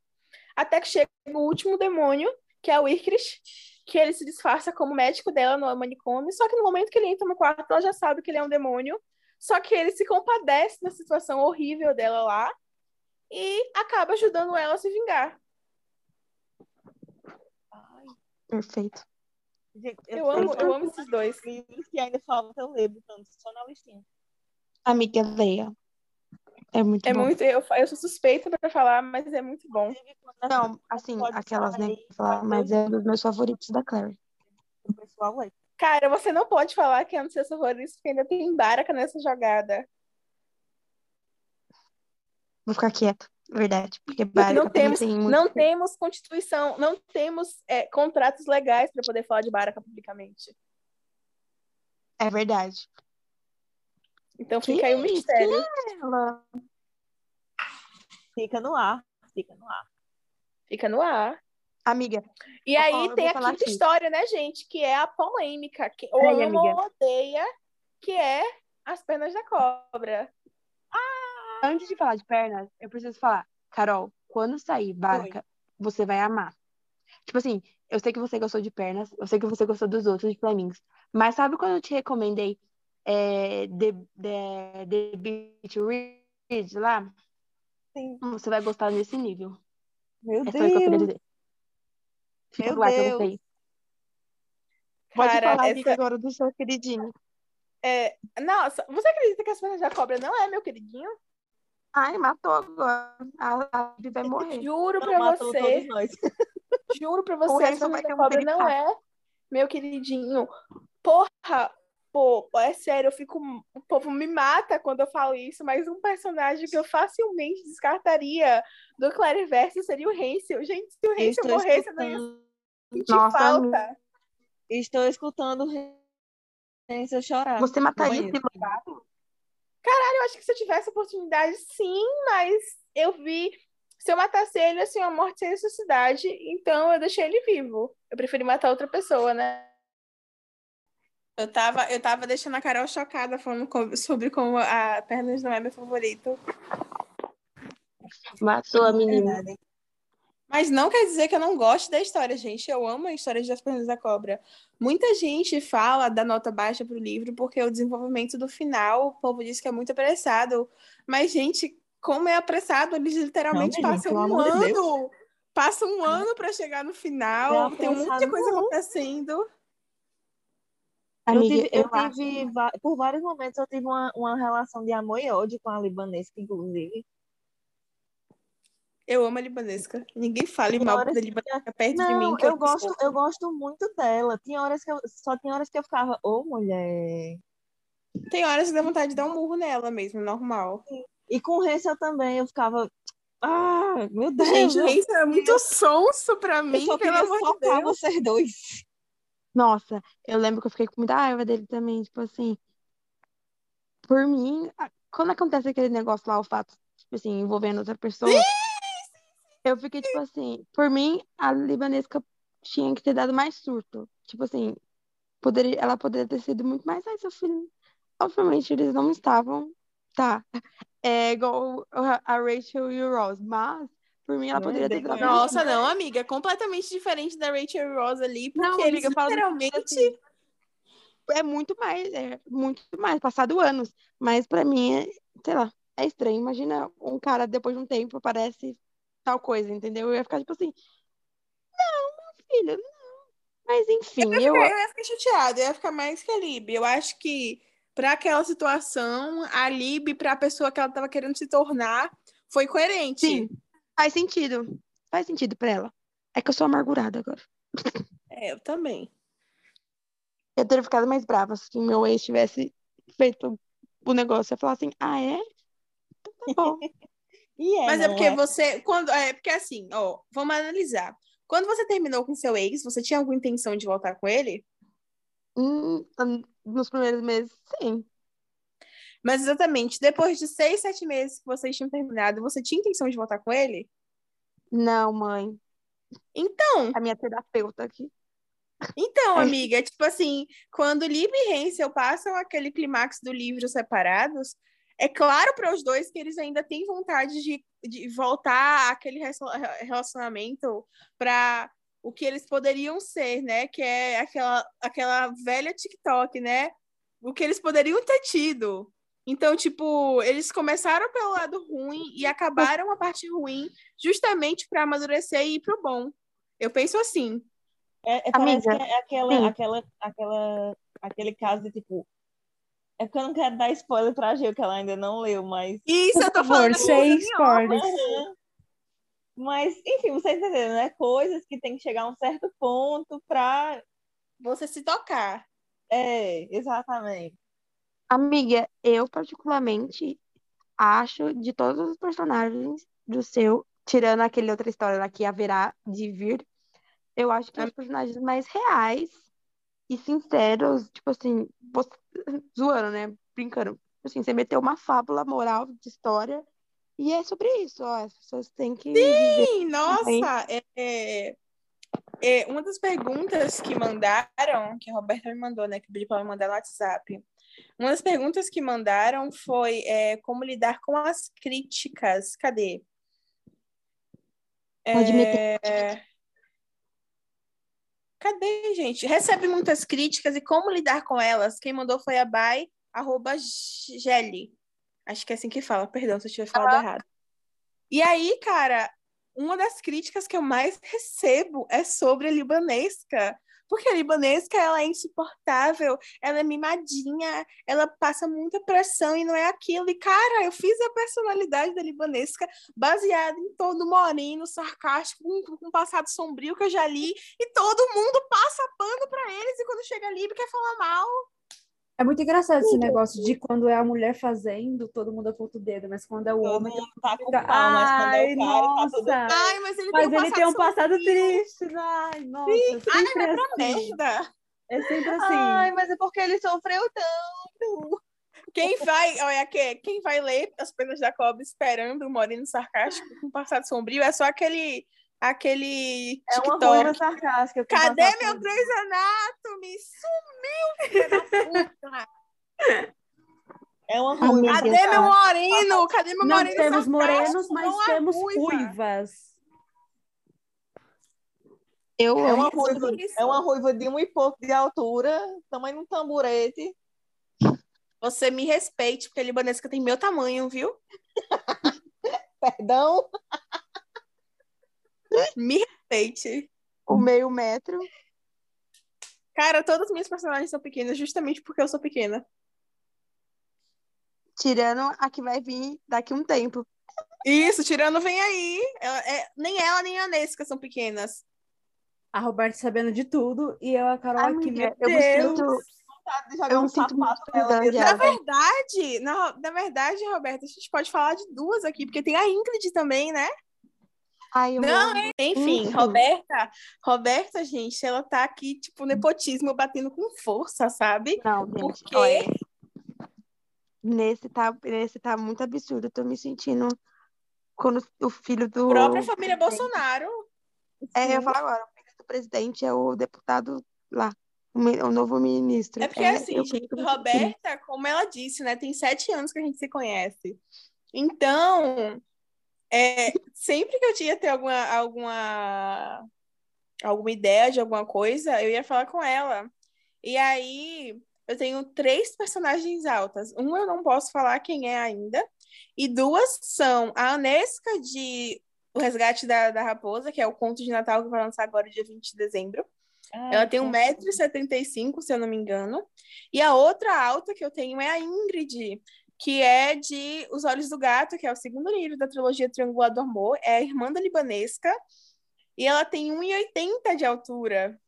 Até que chega o último demônio, que é o Irkrish, que ele se disfarça como médico dela no manicômio, só que no momento que ele entra no quarto, ela já sabe que ele é um demônio, só que ele se compadece da situação horrível dela lá e acaba ajudando ela a se vingar. Ai, Perfeito. gente, Eu amo, eu amo esses dois. livros que ainda falta eu ler, só na listinha. Amiga, leia. É muito É bom. muito, eu, eu sou suspeita para falar, mas é muito bom. Não, assim, aquelas, né, falar mas é um dos meus favoritos da Clary. o pessoal lê. Cara, você não pode falar que é um dos seus favoritos, porque ainda tem Baraka nessa jogada. Vou ficar quieta. Verdade. Porque não temos, tem muito. não temos constituição, não temos é, contratos legais para poder falar de Baraka publicamente. É verdade. Então Que fica aí o mistério. Ela- Fica no ar. Fica no ar. Fica no ar. Amiga, E aí tem a quinta aqui. história, né, gente? Que é a polêmica. Que ou Peraí, ama ou odeia, que é as pernas da cobra. Antes de falar de pernas, eu preciso falar. Carol, quando sair Barca, você vai amar. Tipo assim, eu sei que você gostou de pernas, eu sei que você gostou dos outros de Flemings, mas sabe quando eu te recomendei é, The, The, The Beach Read lá? Sim. Você vai gostar nesse nível. Meu É só isso que eu queria Deus. dizer. Fica Meu pra Deus. vocês. Pode Cara, falar, essa- agora do seu queridinho. É... Nossa, você acredita que as pernas da cobra não é meu queridinho? Ai, matou agora. A, Abby vai morrer. Juro pra você. [LAUGHS] Juro pra você, da um cobra não é meu queridinho. Porra, pô, é sério, eu fico. O povo me mata quando eu falo isso, mas um personagem que eu facilmente descartaria do Clariverso seria o Hansel. Gente, se o Hansel Estou morresse, eu não ia escutando, sentir Nossa, falta. estou escutando o Hansel chorar. Você mataria banheiro. esse legado? Eu acho que se eu tivesse oportunidade, sim, mas eu vi. Se eu matasse ele, assim, uma morte sem necessidade, então eu deixei ele vivo. Eu preferi matar outra pessoa, né? Eu tava, eu tava deixando a Carol chocada falando co- sobre como a Pernas não é meu favorito. Matou a menina. Verdade. Mas não quer dizer que eu não gosto da história, gente. Eu amo a história das Pernas da Cobra. Muita gente fala da nota baixa pro livro porque o desenvolvimento do final, o povo diz que é muito apressado. Mas, gente, como é apressado? Eles literalmente Não, gente, passam um de ano. Passam um ano para chegar no final. É Tem de apressado, coisa acontecendo. Eu Amiga, tive, eu eu tive por vários momentos eu tive uma, uma relação de amor e ódio com a libanesca, inclusive. Eu amo a libanesca. Ninguém fale Tem mal da libanesca perto de Não, mim. Que eu eu gosto, eu gosto muito dela. Tinha horas que eu, só tinha horas que eu ficava, ô mulher. Tem horas que dá vontade de dar um murro nela mesmo, normal. E com o Hansel também eu ficava, ah, meu Deus, Gente, eu, é muito sonso pra eu mim, só pelo amor de Deus. vocês dois. Nossa, eu lembro que eu fiquei com muita raiva dele também. Tipo assim, por mim, quando acontece aquele negócio lá, o fato, tipo assim, envolvendo outra pessoa, eu fiquei tipo assim, por mim, a libanesca tinha que ter dado mais surto. Tipo assim, poderia, ela poderia ter sido muito mais, ai, seu filho. Obviamente, eles não estavam, tá, [LAUGHS] é igual a Rachel e o Ross, mas por mim ela Não poderia ter mais Nossa, não, amiga, é completamente diferente da Rachel e Ross ali, porque Não, eles amiga, eu falo literalmente. assim, é muito mais, é muito mais, passado anos. Mas pra mim, é, sei lá, é estranho. Imagina um cara, depois de um tempo, parece tal coisa, entendeu? Eu ia ficar tipo assim, não, meu filho, não. Mas enfim, Eu ia, eu, ficar, eu ia ficar chateada, eu ia ficar mais que a Lib. Eu acho que pra aquela situação, a Lib, pra pessoa que ela tava querendo se tornar, foi coerente. sim, faz sentido. Faz sentido pra ela. É que eu sou amargurada agora. É, eu também. Eu teria ficado mais brava se meu ex tivesse feito o negócio. Eu ia falar assim, ah, é? Então tá bom. [LAUGHS] E é, Mas é porque é? você. Quando, é porque assim, ó, vamos analisar. Quando você terminou com seu ex, você tinha alguma intenção de voltar com ele? Hum, nos primeiros meses, sim. Mas exatamente, depois de seis, sete meses que vocês tinham terminado, você tinha intenção de voltar com ele? Não, mãe. Então, A minha terapeuta aqui. então, É. amiga, tipo assim, quando Lib e Hansel passam aquele clímax do livro separados, é claro para os dois que eles ainda têm vontade de, de voltar àquele rela- relacionamento para o que eles poderiam ser, né? Que é aquela, aquela velha TikTok, né? O que eles poderiam ter tido. Então, tipo, eles começaram pelo lado ruim e acabaram a parte ruim justamente para amadurecer e ir pro bom. Eu penso assim. É, é, Amiga, que é aquela, sim. aquela, aquela, aquele caso de tipo. É porque eu não quero dar spoiler pra Gil, que ela ainda não leu, mas. Isso, eu tô falando sem spoilers. Mas, enfim, vocês entenderam, né? Coisas que tem que chegar a um certo ponto pra. Você se tocar. É, exatamente. Amiga, eu particularmente acho de todos os personagens do seu, tirando aquele outra história lá que haverá de vir, eu acho que Ah. os personagens mais reais e sinceros, tipo assim, você- [LAUGHS] zoando, né? Brincando. Tipo Assim, você meteu uma fábula moral de história e é sobre isso, ó. As pessoas têm que. Sim, nossa, é, é, é, uma das perguntas que mandaram, que a Roberta me mandou, né, que pediu para mandar no WhatsApp. Uma das perguntas que mandaram foi é, como lidar com as críticas. Cadê? Pode meter. É, Cadê, gente? Recebe muitas críticas e como lidar com elas? Quem mandou foi a Bai, arroba Gelli. Acho que é assim que fala, perdão se eu tiver falado errado. E aí, cara, uma das críticas que eu mais recebo é sobre a libanesca. Porque a libanesca, ela é insuportável, ela é mimadinha, ela passa muita pressão e não é aquilo. E, cara, eu fiz a personalidade da libanesca baseada em todo moreno, sarcástico, com, com um passado sombrio que eu já li, e todo mundo passa pano pra eles, e quando chega ali, quer falar mal. É muito engraçado esse negócio de quando é a mulher fazendo, todo mundo aponta o dedo, mas quando é o Todo homem. mundo tá com fica, pau, mas quando é Ai, o cara, tá tudo nossa! Ai, mas ele Mas tem um ele tem um passado triste. Ai, nossa, sempre Ai, vai pra assim. merda. É sempre assim. Ai, mas é porque ele sofreu tanto. Quem vai, olha aqui, quem vai ler As Penas da Cobra esperando o Moreno sarcástico com passado sombrio é só aquele aquele É uma TikTok. ruiva sarcástica. Cadê meu por- Grey's Anatomy? Sumiu, filha da puta. [LAUGHS] É uma Amiga, ruiva. Cadê meu moreno? Cadê meu Não moreno temos sarcástico? morenos, mas temos ruiva. ruivas. Eu É uma ruiva, é uma ruiva de um e pouco de altura, tamanho de um tamborete. Você me respeite, porque a libanesca tem meu tamanho, viu? [LAUGHS] Perdão. Me respeite. o meio metro. Cara, todas as minhas personagens são pequenas, justamente porque eu sou pequena. Tirando a que vai vir daqui um tempo. Isso, tirando vem aí. Ela- é- nem ela, nem a Nesca são pequenas. A Roberta sabendo de tudo e eu, a Carol aqui, meu eu me Deus. sinto. De jogar Eu um me sinto muito. Na verdade, na, na verdade, Roberta, a gente pode falar de duas aqui, porque tem a Ingrid também, né? Ai, eu Não. Enfim, Enfim. Roberta, Roberta, gente, ela tá aqui, tipo, nepotismo batendo com força, sabe? Não, gente, Porque olha, nesse tá, nesse tá muito absurdo. Eu tô me sentindo quando o filho do. própria família presidente- Bolsonaro. É, eu Sim. falar agora, o filho do presidente é o deputado lá, o, novo ministro. É porque, É, assim, eu gente. Roberta, como ela disse, né, tem sete anos que a gente se conhece. Então, é, sempre que eu tinha ter alguma, alguma, alguma ideia de alguma coisa, eu ia falar com ela. E aí, eu tenho três personagens altas. Uma eu não posso falar quem é ainda. E duas são a Anesca de O Resgate da, da Raposa, que é o conto de Natal que vai lançar agora, dia 20 de dezembro. Ai, Ela tem que 1,75m, se eu não me engano. E a outra alta que eu tenho é a Ingrid, que é de Os Olhos do Gato, que é o segundo livro da trilogia Triangular do Amor. É a irmã da Libanesca. E ela tem 1,80 de altura.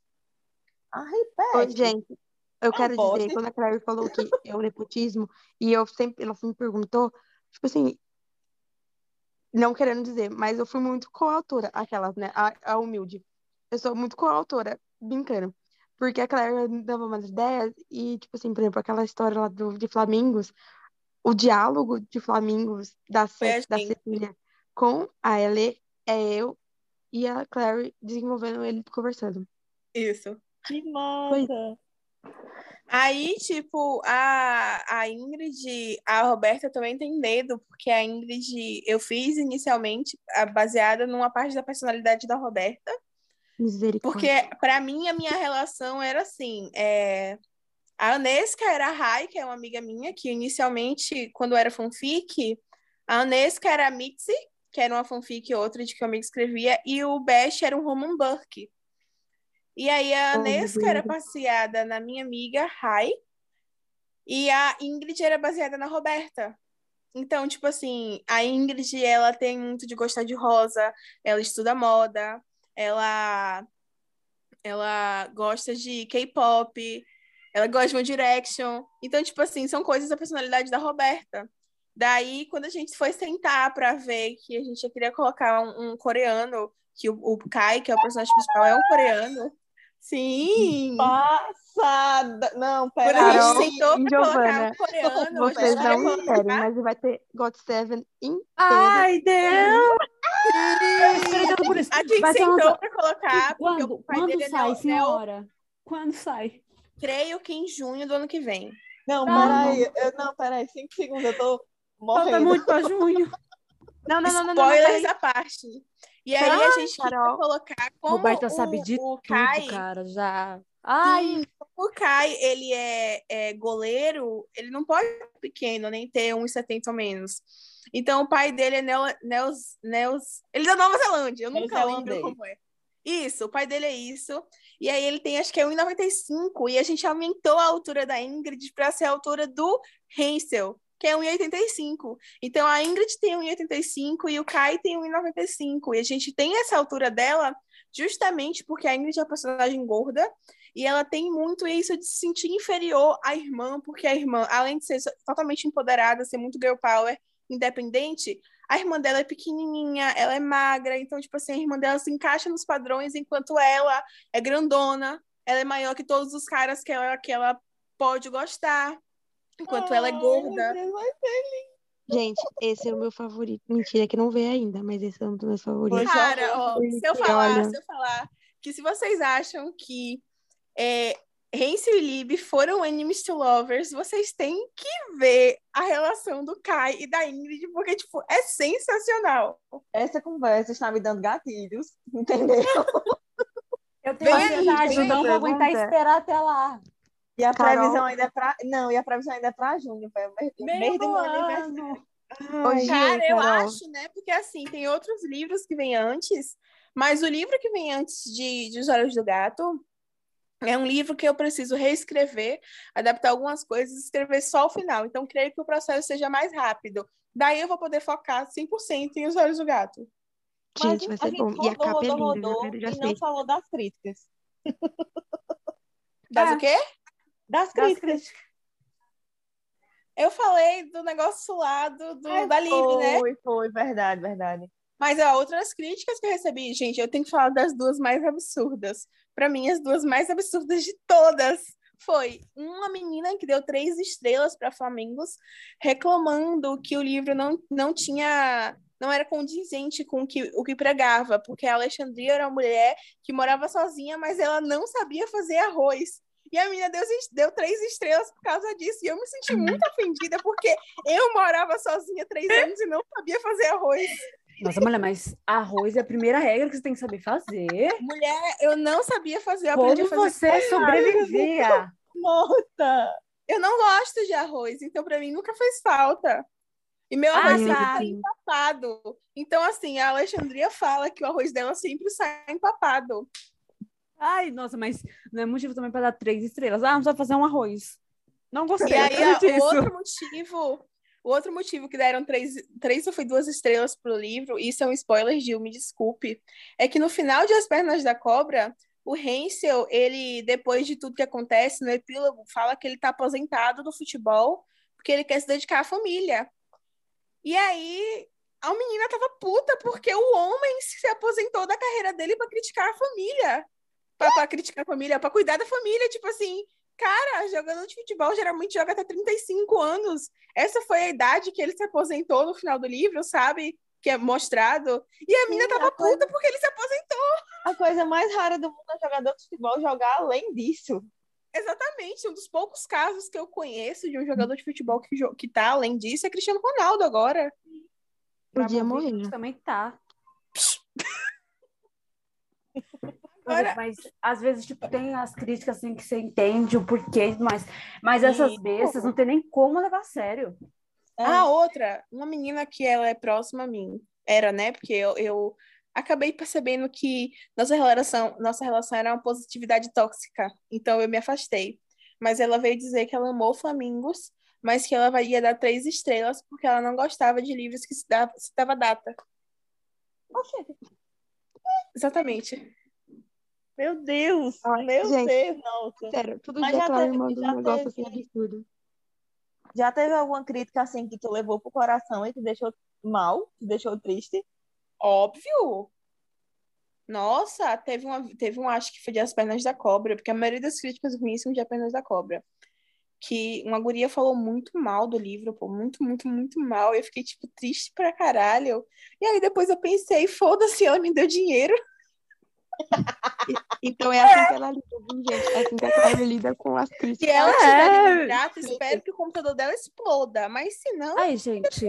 Ai, pede. gente, eu quero pode. dizer, quando a Claire falou que [LAUGHS] é o nepotismo, e eu sempre, ela me perguntou, tipo assim, não querendo dizer, mas eu fui muito coautora, aquelas, né, a, a humilde. Eu sou muito coautora, brincando. Porque a Claire dava umas ideias e, tipo assim, por exemplo, aquela história lá do, de Flamingos, o diálogo de Flamingos da, Ce, da. Cecília com a Elê é eu e a Claire desenvolvendo ele conversando. Isso. Que massa. Aí, tipo, a, a Ingrid, a Roberta também tem medo, porque a Ingrid, eu fiz inicialmente baseada numa parte da personalidade da Roberta. Misericórdia. Porque, para mim, a minha relação era assim: é, a Anesca era a Rai, que é uma amiga minha, que inicialmente, quando era fanfic, a Anesca era a Mitzi, que era uma fanfic outra de que o amigo escrevia, e o Bash era um Roman Burke. E aí a Oh, Anesca era Deus. baseada na minha amiga Rai, e a Ingrid era baseada na Roberta. Então, tipo assim, a Ingrid, ela tem muito de gostar de rosa, ela estuda moda, ela ela gosta de K-pop, ela gosta de One Direction. Então, tipo assim, são coisas da personalidade da Roberta. Daí, quando a gente foi sentar pra ver que a gente queria colocar um, um coreano, que o, o Kai, que é o personagem principal, é um coreano. Sim! Passada! Não, Quando pera a aí. Carol gente sentou pra colocar Giovana, um coreano, a Vocês não querem, colocar... mas vai ter God Seven inteiro. Ai, Deus! A gente Vai sentou lançado- pra colocar, porque Quando, o pai quando dele é sai, neo, senhora? Quando sai? Creio que em junho do ano que vem. Não, Tá peraí. Eu, não, peraí. Cinco segundos, eu tô Falta morrendo. muito pra junho. Não, não, não, não, não, não, Spoilers à parte. E aí Peraí, a gente Carol. colocar como Roberta o, sabe de o tudo, Kai, cara, já. Ai, Sim, como o Kai, ele é, é goleiro, ele não pode ser pequeno, nem ter 1,70 ou menos. Então, o pai dele é Neo, Neos, Neos... Ele é da Nova Zelândia, eu nunca lembro como é. Isso, o pai dele é isso. E aí ele tem, acho que é 1,95. E a gente aumentou a altura da Ingrid para ser a altura do Hansel, que é 1,85. Então, a Ingrid tem 1,85 e o Kai tem 1,95. E a gente tem essa altura dela justamente porque a Ingrid é uma personagem gorda e ela tem muito isso de se sentir inferior à irmã, porque a irmã, além de ser totalmente empoderada, ser muito girl power, independente, a irmã dela é pequenininha, ela é magra, então, tipo assim, a irmã dela se encaixa nos padrões, enquanto ela é grandona, ela é maior que todos os caras que ela, que ela pode gostar, enquanto ela é gorda. Gente, esse é o meu favorito. Mentira, que não veio ainda, mas esse é um dos meus favoritos. Cara, ó, se eu falar, olha- se eu falar que se vocês acham que é, Hansel e Lib foram enemies to lovers, vocês têm que ver a relação do Kai e da Ingrid, porque, tipo, é sensacional. Essa conversa está me dando gatilhos, [LAUGHS] entendeu? eu tenho ansiedade, não vou aguentar esperar até lá. E a Carol. previsão ainda é pra. Não, e a previsão ainda é pra junho, velho. Mês, do aniversário. Ai, Cara, eu Carol. acho, né? Porque, assim, tem outros livros que vêm antes, mas o livro que vem antes de, de Os Olhos do Gato é um livro que eu preciso reescrever, adaptar algumas coisas e escrever só o final. Então, creio que o processo seja mais rápido. Daí eu vou poder focar 100% em Os Olhos do Gato. mas Gente, vai a ser gente bom. E a rodou, capa é rodou, linda, já rodou já e não falou das críticas. [LAUGHS] Das Ah. o quê? Das críticas. Eu falei do negócio lá do, do- Ai, da Lib, né? Foi, foi, verdade, verdade. Mas ó, outras críticas que eu recebi, gente, eu tenho que falar das duas mais absurdas. Para mim, as duas mais absurdas de todas foi uma menina que deu três estrelas para Flamengos, reclamando que o livro não, não tinha. Não era condizente com o que, o que pregava, porque a Alexandria era uma mulher que morava sozinha, mas ela não sabia fazer arroz. E a menina deu, deu três estrelas por causa disso. E eu me senti muito ofendida, porque eu morava sozinha três anos e não sabia fazer arroz. Nossa, mulher, mas arroz é a primeira regra que você tem que saber fazer. Mulher, eu não sabia fazer, Como a fazer. você sobrevivia? [LAUGHS] Morta! Eu não gosto de arroz, então pra mim nunca fez falta. E meu Ah, arroz tá. sai empapado. Então, assim, a Alexandria fala que o arroz dela sempre sai empapado. Ai, nossa, mas não é motivo também para dar três estrelas. Ah, vamos só fazer um arroz. Não gostei E aí, [LAUGHS] outro motivo, o outro motivo que deram três, três ou foi duas estrelas pro livro, isso é um spoiler, Gil, me desculpe, é que no final de As Pernas da Cobra, o Hansel, ele, depois de tudo que acontece no epílogo, fala que ele tá aposentado do futebol, porque ele quer se dedicar à família. E aí, a menina tava puta, porque o homem se aposentou da carreira dele para criticar a família. Pra criticar a família, pra cuidar da família, tipo assim, Cara, jogador de futebol geralmente joga até 35 anos. Essa foi a idade que ele se aposentou no final do livro, sabe? Que é mostrado. E a mina Sim, tava a coisa- puta porque ele se aposentou. A coisa mais rara do mundo é jogador de futebol jogar além disso. Exatamente. Um dos poucos casos que eu conheço de um jogador de futebol que, jo- que tá além disso é Cristiano Ronaldo agora. Podia morrer. Também tá. [LAUGHS] Mas às vezes, tipo, tem as críticas assim que você entende o porquê, mas, mas essas bestas não tem nem como levar a sério. É. Ah, outra, uma menina que ela é próxima a mim. Era, né? Porque eu, eu acabei percebendo que nossa relação, nossa relação era uma positividade tóxica. Então eu me afastei. Mas ela veio dizer que ela amou Flamingos, mas que ela ia dar três estrelas porque ela não gostava de livros que se dava, se dava data. Exatamente. Meu Deus! Ai, meu gente. Deus, nossa. Sério, todo Mas dia já aquela teve- manda já um negócio assim teve- absurdo. Já teve alguma crítica assim que tu levou pro coração e te deixou mal, te deixou triste? Óbvio. Nossa, teve uma, teve um, acho que foi de As Pernas da Cobra, porque a maioria das críticas ruins são de As Pernas da Cobra. Que uma guria falou muito mal do livro, pô, muito, muito, muito mal. E eu fiquei, tipo, triste pra caralho. E aí depois eu pensei, foda-se, ela me deu dinheiro. Então é assim que ela lida, viu, gente? É assim que ela lida com as Se críticas. ela É. tiver livro grátis, espero que o computador dela exploda. Mas se não, Ai, gente,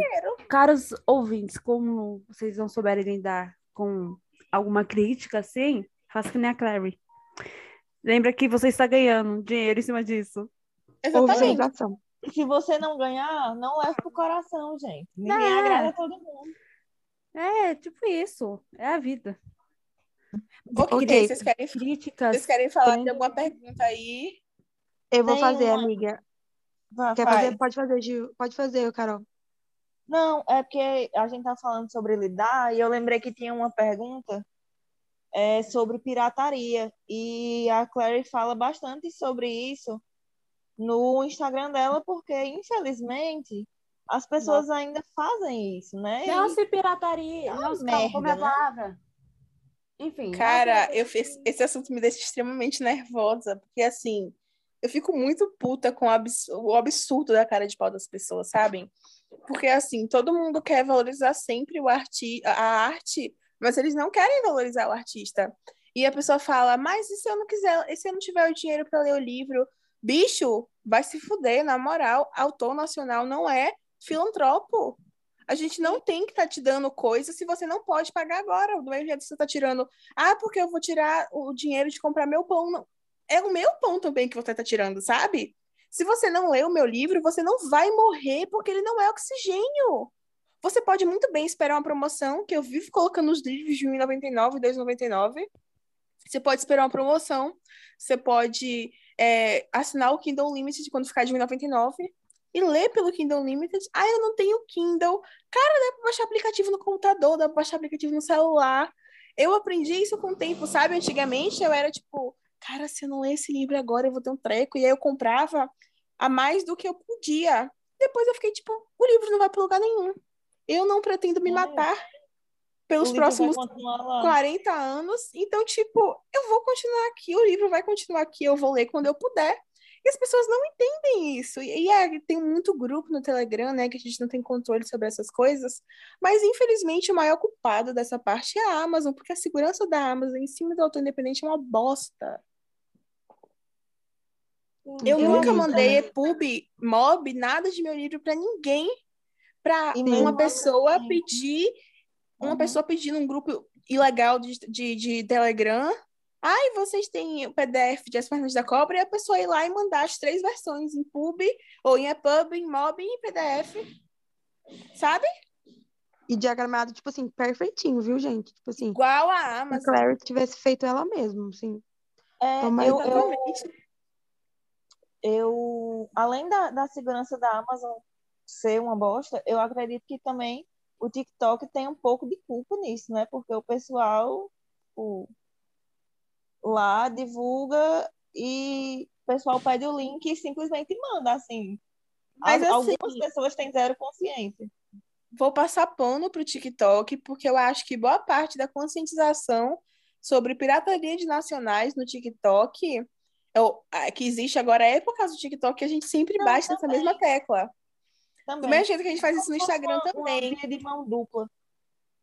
caros ouvintes, como vocês não souberem lidar com alguma crítica assim, faça que nem a Clary. Lembra que você está ganhando dinheiro em cima disso. Exatamente. Se você não ganhar, não leve pro coração, gente. Ninguém É. agrada todo mundo. É, tipo isso. É a vida. Ok, Ok. vocês querem, Críticas. vocês querem falar Tem- de alguma pergunta aí? Eu vou Tem fazer, uma- amiga. Vai, Quer faz. fazer? Pode fazer, Gil. Pode fazer, Carol. Não, é porque a gente tá falando sobre lidar e eu lembrei que tinha uma pergunta é, sobre pirataria. E a Clary fala bastante sobre isso no Instagram dela, porque, infelizmente, as pessoas ainda fazem isso, né? Não E- se pirataria. É uma não se é a merda, né? palavra. Enfim. Cara, eu fiz, esse assunto me deixa extremamente nervosa, porque assim, eu fico muito puta com o absurdo da cara de pau das pessoas, sabem? Porque assim, todo mundo quer valorizar sempre o arti a arte, mas eles não querem valorizar o artista. E a pessoa fala, mas e se eu não quiser, e se eu não tiver o dinheiro para ler o livro? Bicho, vai se fuder, na moral, autor nacional não é filantropo. A gente não tem que estar te dando coisa se você não pode pagar agora. Do mesmo jeito que você está tirando ah, porque eu vou tirar o dinheiro de comprar meu pão. Não. É o meu pão também que você está tirando, sabe? Se você não lê o meu livro, você não vai morrer porque ele não é oxigênio. Você pode muito bem esperar uma promoção, que eu vivo colocando os livros de R$ 1,99 e R$ 2,99. Você pode esperar uma promoção. Você pode é, assinar o Kindle Unlimited quando ficar de R$ 1,99 e ler pelo Kindle Unlimited. Ah, eu não tenho Kindle. Cara, dá pra baixar aplicativo no computador, dá pra baixar aplicativo no celular. Eu aprendi isso com o tempo, sabe? Antigamente eu era tipo, cara, se eu não ler esse livro agora, eu vou ter um treco. E aí eu comprava a mais do que eu podia. Depois eu fiquei tipo, o livro não vai pra lugar nenhum. Eu não pretendo me É. matar pelos próximos continuar lá. 40 anos. Então, tipo, eu vou continuar aqui, o livro vai continuar aqui, eu vou ler quando eu puder. E as pessoas não entendem isso. E, e é, tem muito grupo no Telegram, né, que a gente não tem controle sobre essas coisas. Mas, infelizmente, o maior culpado dessa parte é a Amazon, porque a segurança da Amazon em cima do autor independente é uma bosta. Eu Eu nunca mandei. EPUB, MOB, nada de meu livro para ninguém, para uma mesmo pessoa pedir, uma Uhum. pessoa pedir num grupo ilegal de, de, de Telegram. Ai, vocês têm o PDF de As Pernas da Cobra, e a pessoa ir lá e mandar as três versões, em pub, ou em EPUB, em MOB e em PDF. Sabe? E diagramado, tipo assim, perfeitinho, viu, gente? Tipo assim, Igual a se a Amazon. Clary tivesse feito ela mesma, assim. É, Então, mas- eu, eu, eu, além da, da segurança da Amazon ser uma bosta, eu acredito que também o TikTok tem um pouco de culpa nisso, né? Porque o pessoal o, lá divulga e o pessoal pede o link e simplesmente manda, assim. Mas, Al- assim, Algumas pessoas têm zero consciência. vou passar pano pro TikTok, porque eu acho que boa parte da conscientização sobre pirataria de nacionais no TikTok, eu- que existe agora, é por causa do TikTok que a gente sempre Não, bate nessa mesma tecla. Do Também. mesmo jeito que a gente faz isso no Instagram uma- também. Uma de mão dupla.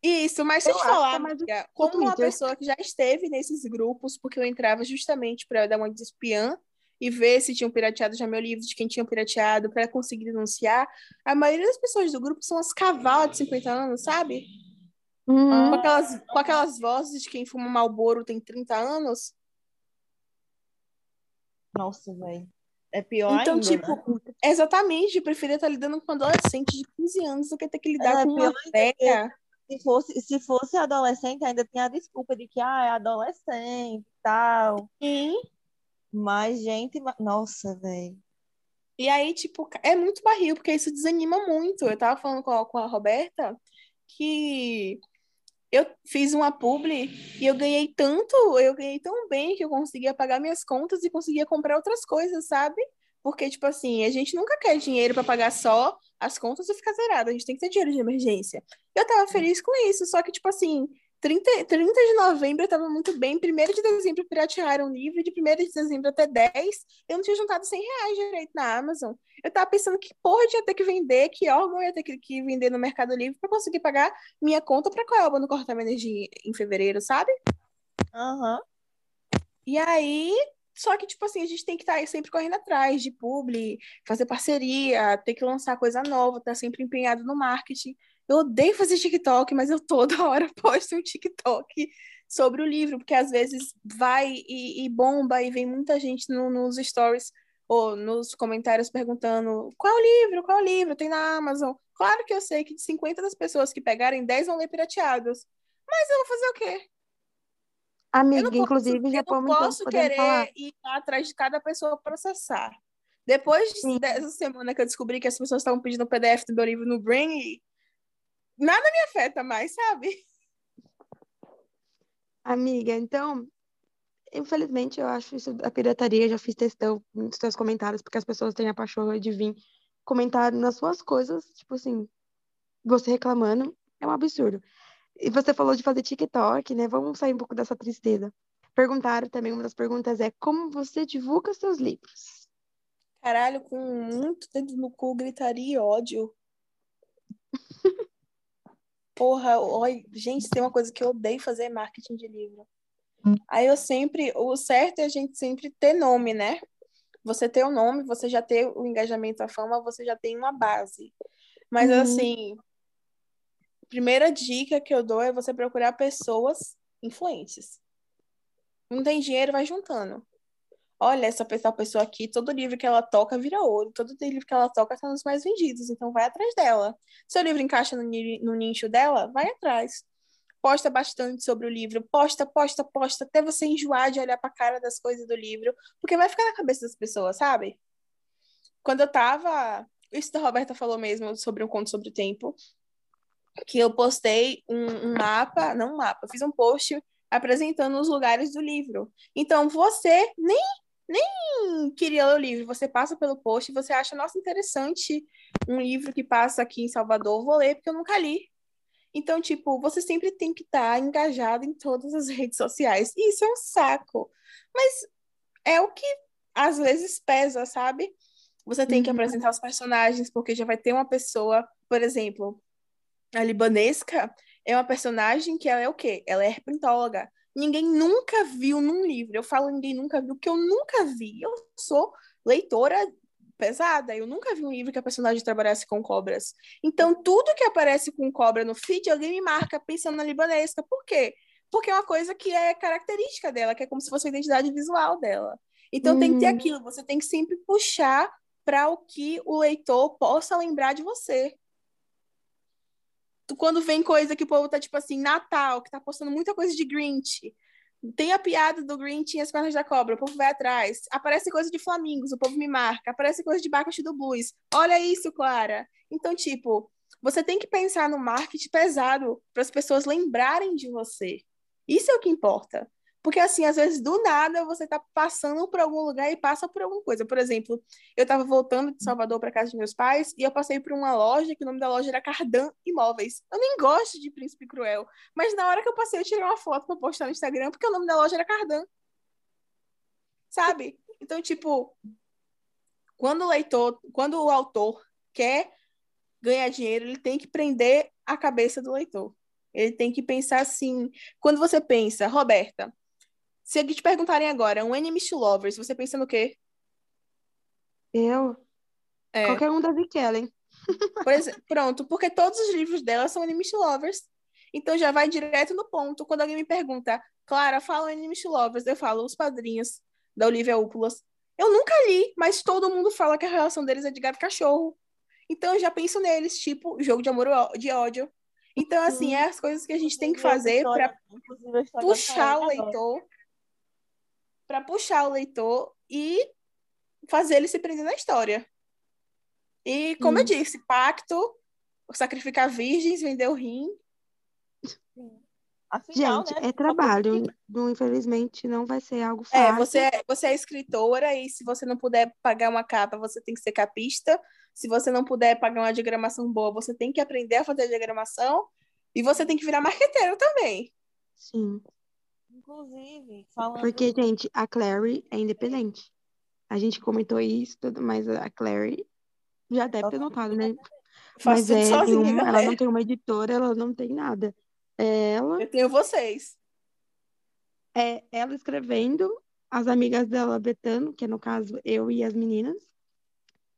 Isso, mas deixa eu te falar, é amiga, como uma pessoa que já esteve nesses grupos, porque eu entrava justamente para dar uma de espiã e ver se tinham pirateado já meu livro, de quem tinha pirateado, para conseguir denunciar, a maioria das pessoas do grupo são as cavalas de 50 anos, sabe? Hum, Com aquelas, com aquelas vozes de quem fuma Malboro tem 30 anos. Nossa, velho. É pior Então, ainda, tipo, né? exatamente, eu preferia estar lidando com um adolescente de 15 anos do que ter que lidar É, com uma velha. Se fosse, se fosse adolescente, ainda tinha a desculpa de que ah, é adolescente e tal. Sim. Mas, gente, nossa, velho. E aí, tipo, é muito barril, porque isso desanima muito. Eu tava falando com a, com a Roberta que eu fiz uma publi e eu ganhei tanto, eu ganhei tão bem que eu conseguia pagar minhas contas e conseguia comprar outras coisas, sabe? Porque, tipo assim, a gente nunca quer dinheiro para pagar só as contas e ficar zerado. A gente tem que ter dinheiro de emergência. Eu tava feliz com isso, só que, tipo assim, 30, 30 de novembro eu tava muito bem. 1 de dezembro piratearam o livro. De 1 de dezembro até 10, eu não tinha juntado 100 reais direito na Amazon. Eu tava pensando que porra eu ia ter que vender, que órgão eu ia ter que, que vender no Mercado Livre para conseguir pagar minha conta pra Coelba não cortar minha energia em fevereiro, sabe? Aham. E aí, só que, tipo assim, a gente tem que estar sempre correndo atrás de publi, fazer parceria, ter que lançar coisa nova, estar sempre empenhado no marketing. Eu odeio fazer TikTok, mas eu toda [LAUGHS] hora posto um TikTok sobre o livro, porque às vezes vai e, e bomba e vem muita gente no, nos stories ou nos comentários perguntando qual o livro, qual o livro, tem na Amazon. Claro que eu sei que de 50 das pessoas que pegarem, 10 vão ler pirateados. Mas eu vou fazer o quê? Eu Amiga, não posso, inclusive, já eu não posso querer falar. ir atrás de cada pessoa processar. Depois de- Sim. dessa semana que eu descobri que as pessoas estavam pedindo o PDF do meu livro no Brain, nada me afeta mais, sabe? Amiga, então, infelizmente, eu acho isso da pirataria. Já fiz textão nos seus comentários, porque as pessoas têm a pachorra de vir comentar nas suas coisas, tipo assim, você reclamando, é um absurdo. E você falou de fazer TikTok, né? Vamos sair um pouco dessa tristeza. Perguntaram também, uma das perguntas é como você divulga seus livros? Caralho, com muito dedo no cu, gritaria e ódio. [LAUGHS] Porra, oi, gente, tem uma coisa que eu odeio fazer é marketing de livro. Aí eu sempre, o certo é a gente sempre ter nome, né? Você ter o nome, você já ter o engajamento, a fama, você já tem uma base. Mas Uhum. assim, primeira dica que eu dou é você procurar pessoas influentes. Não tem dinheiro, vai juntando. Olha, essa pessoa, pessoa aqui, todo livro que ela toca vira ouro, todo livro que ela toca está nos mais vendidos, então vai atrás dela. Seu livro encaixa no, no nicho dela, vai atrás. Posta bastante sobre o livro, posta, posta, posta, até você enjoar de olhar para a cara das coisas do livro, porque vai ficar na cabeça das pessoas, sabe? Quando eu tava. Isso da Roberta falou mesmo sobre um conto sobre o tempo, que eu postei um, um mapa, não um mapa, fiz um post apresentando os lugares do livro. Então você nem nem queria ler o livro, você passa pelo post e você acha, nossa, interessante um livro que passa aqui em Salvador, vou ler porque eu nunca li. Então, tipo, você sempre tem que estar engajado em todas as [LAUGHS] redes sociais. E isso é um saco. Mas é o que às vezes pesa, sabe? Você tem que Uhum. apresentar os personagens, porque já vai ter uma pessoa, por exemplo, a libanesca é uma personagem que ela é o quê? Ela é herpetóloga. Ninguém nunca viu num livro. Eu falo ninguém nunca viu, porque eu nunca vi. Eu sou leitora pesada. Eu nunca vi um livro que a personagem trabalhasse com cobras. Então, tudo que aparece com cobra no feed, alguém me marca pensando na libanesca. Por quê? Porque é uma coisa que é característica dela, que é como se fosse a identidade visual dela. Então, tem que ter Uhum. aquilo. Você tem que sempre puxar para o que o leitor possa lembrar de você. Quando vem coisa que o povo tá, tipo assim, Natal, que tá postando muita coisa de Grinch. Tem a piada do Grinch e as pernas da cobra, o povo vai atrás. Aparece coisa de flamingos, o povo me marca. Aparece coisa de Bacchus do Blues. Olha isso, Clara. Então, tipo, você tem que pensar no marketing pesado para as pessoas lembrarem de você. Isso é o que importa. Porque, assim, às vezes, do nada, você tá passando por algum lugar e passa por alguma coisa. Por exemplo, eu tava voltando de Salvador para casa de meus pais e eu passei por uma loja que o nome da loja era Cardan Imóveis. Eu nem gosto de Príncipe Cruel, mas na hora que eu passei, eu tirei uma foto para postar no Instagram porque o nome da loja era Cardan. Sabe? Então, tipo, quando o leitor, quando o autor quer ganhar dinheiro, ele tem que prender a cabeça do leitor. Ele tem que pensar assim. Quando você pensa, Roberta, se te perguntarem agora, um Enemies to Lovers, você pensa no quê? Eu? É. Qualquer um da Vicky Ellen. [LAUGHS] Por exemplo, pronto, porque todos os livros dela são Enemies to Lovers. Então já vai direto no ponto. Quando alguém me pergunta, Clara, fala Enemies to Lovers, eu falo Os Padrinhos, da Olivia Úpulas. Eu nunca li, mas todo mundo fala que a relação deles é de gato cachorro. Então eu já penso neles, tipo, jogo de amor de ódio. Então, assim, é as coisas que a gente tem que fazer para a história puxar o leitor, para puxar o leitor e fazer ele se prender na história. E, como eu Sim. disse, pacto, sacrificar virgens, vender o rim. Afinal, Gente, né? é trabalho. Não, infelizmente, não vai ser algo É, fácil. você é, você é escritora e se você não puder pagar uma capa, você tem que ser capista. Se você não puder pagar uma diagramação boa, você tem que aprender a fazer diagramação. E você tem que virar marqueteiro também. Sim. Inclusive, falando. Porque, gente, a Clary é independente. A gente comentou isso, tudo, mas a Clary já deve ter notado, né? Faço Mas é sozinha, ela galera. não tem uma editora, ela não tem nada. Ela, Eu tenho vocês. é ela escrevendo, as amigas dela betando, que é no caso eu e as meninas,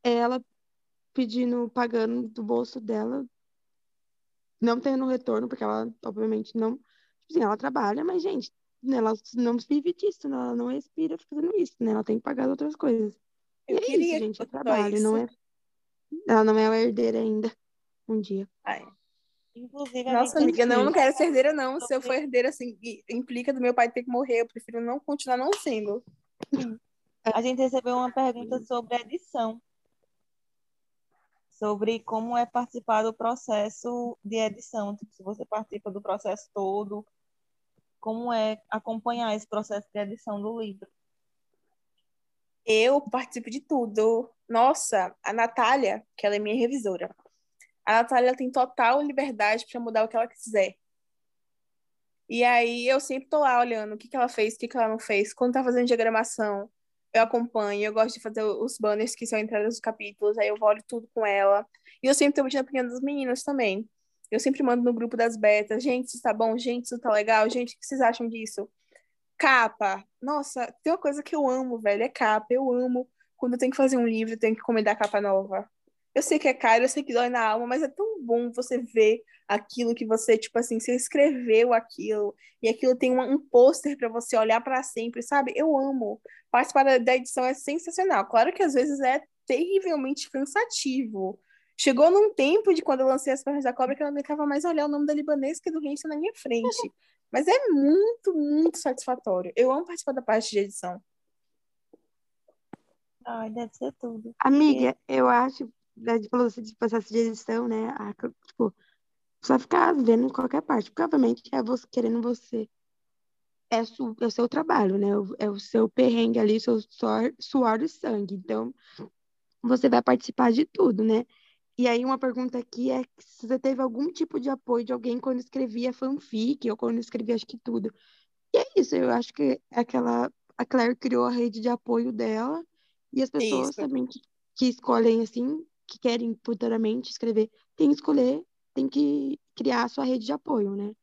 ela pedindo, pagando do bolso dela, não tendo retorno, porque ela, obviamente, não. Tipo assim, ela trabalha, mas, gente, ela não vive disso, né? Ela não respira fazendo isso, né? Ela tem que pagar as outras coisas. Eu é queria isso, gente, é trabalho, não é. Ela não é a herdeira ainda. Um dia. Ai. Inclusive, a Nossa, amiga, não, eu não quero ser herdeira, não. Se eu for herdeira, assim, implica do meu pai ter que morrer. Eu prefiro não continuar não sendo. A gente recebeu uma pergunta sobre edição. Sobre como é participar do processo de edição. Tipo, se você participa do processo todo, como é acompanhar esse processo de edição do livro. Eu participo de tudo. Nossa, a Natália, que ela é minha revisora, a Natália tem total liberdade para mudar o que ela quiser. E aí eu sempre tô lá olhando o que que ela fez, o que que ela não fez. Quando tá fazendo diagramação, eu acompanho. Eu gosto de fazer os banners que são entradas dos capítulos, aí eu olho tudo com ela. E eu sempre tô pedindo a opinião das meninas também. Eu sempre mando no grupo das betas, gente, isso tá bom, gente, isso tá legal, gente, o que vocês acham disso? Capa. Nossa, tem uma coisa que eu amo, velho, é capa. Eu amo quando eu tenho que fazer um livro, eu tenho que encomendar capa nova. Eu sei que é caro, eu sei que dói na alma, mas é tão bom você ver aquilo que você, tipo assim, você escreveu aquilo e aquilo tem um, um pôster para você olhar para sempre, sabe? Eu amo. Participar da, edição é sensacional. Claro que às vezes é terrivelmente cansativo. Chegou num tempo de quando eu lancei as pernas da cobra que eu não aguentava mais olhar o nome da libanesa do Genshin na minha frente. [LAUGHS] Mas é muito, muito satisfatório. Eu amo participar da parte de edição. Ai, deve ser tudo. Amiga, eu acho, né, de falou assim, de processo de edição, né? a- tipo, só ficar vendo qualquer parte, porque obviamente é você querendo você. É, su, é o seu trabalho, né? É o seu perrengue ali, seu suor, suor e sangue. Então, você vai participar de tudo, né? E aí, uma pergunta aqui é se você teve algum tipo de apoio de alguém quando escrevia fanfic ou quando escrevia acho que tudo. E é isso, eu acho que aquela, a Claire criou a rede de apoio dela e as pessoas Isso. também que, que escolhem assim, que querem futuramente escrever, tem que escolher, tem que criar a sua rede de apoio, né?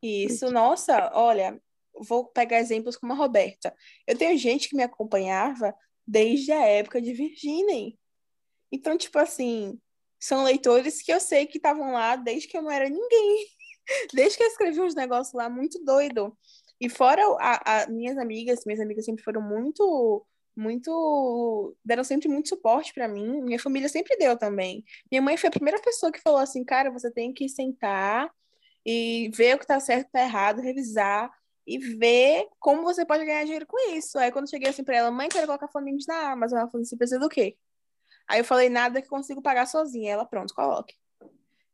Isso, Porque- nossa, olha, vou pegar exemplos como a Roberta. Eu tenho gente que me acompanhava desde a época de Virginem. Então, tipo assim, são leitores que eu sei que estavam lá desde que eu não era ninguém. [LAUGHS] Desde que eu escrevi uns negócios lá muito doido. E fora a, minhas amigas, minhas amigas sempre foram muito, muito, deram sempre muito suporte pra mim. Minha família sempre deu também. Minha mãe foi a primeira pessoa que falou assim, cara, você tem que sentar e ver o que tá certo e tá errado, revisar e ver como você pode ganhar dinheiro com isso. Aí quando eu cheguei assim pra ela, mãe, quero colocar flaminhos na Amazon, ela falou, você precisa do quê? Aí eu falei, nada que consigo pagar sozinha. Ela, pronto, coloque.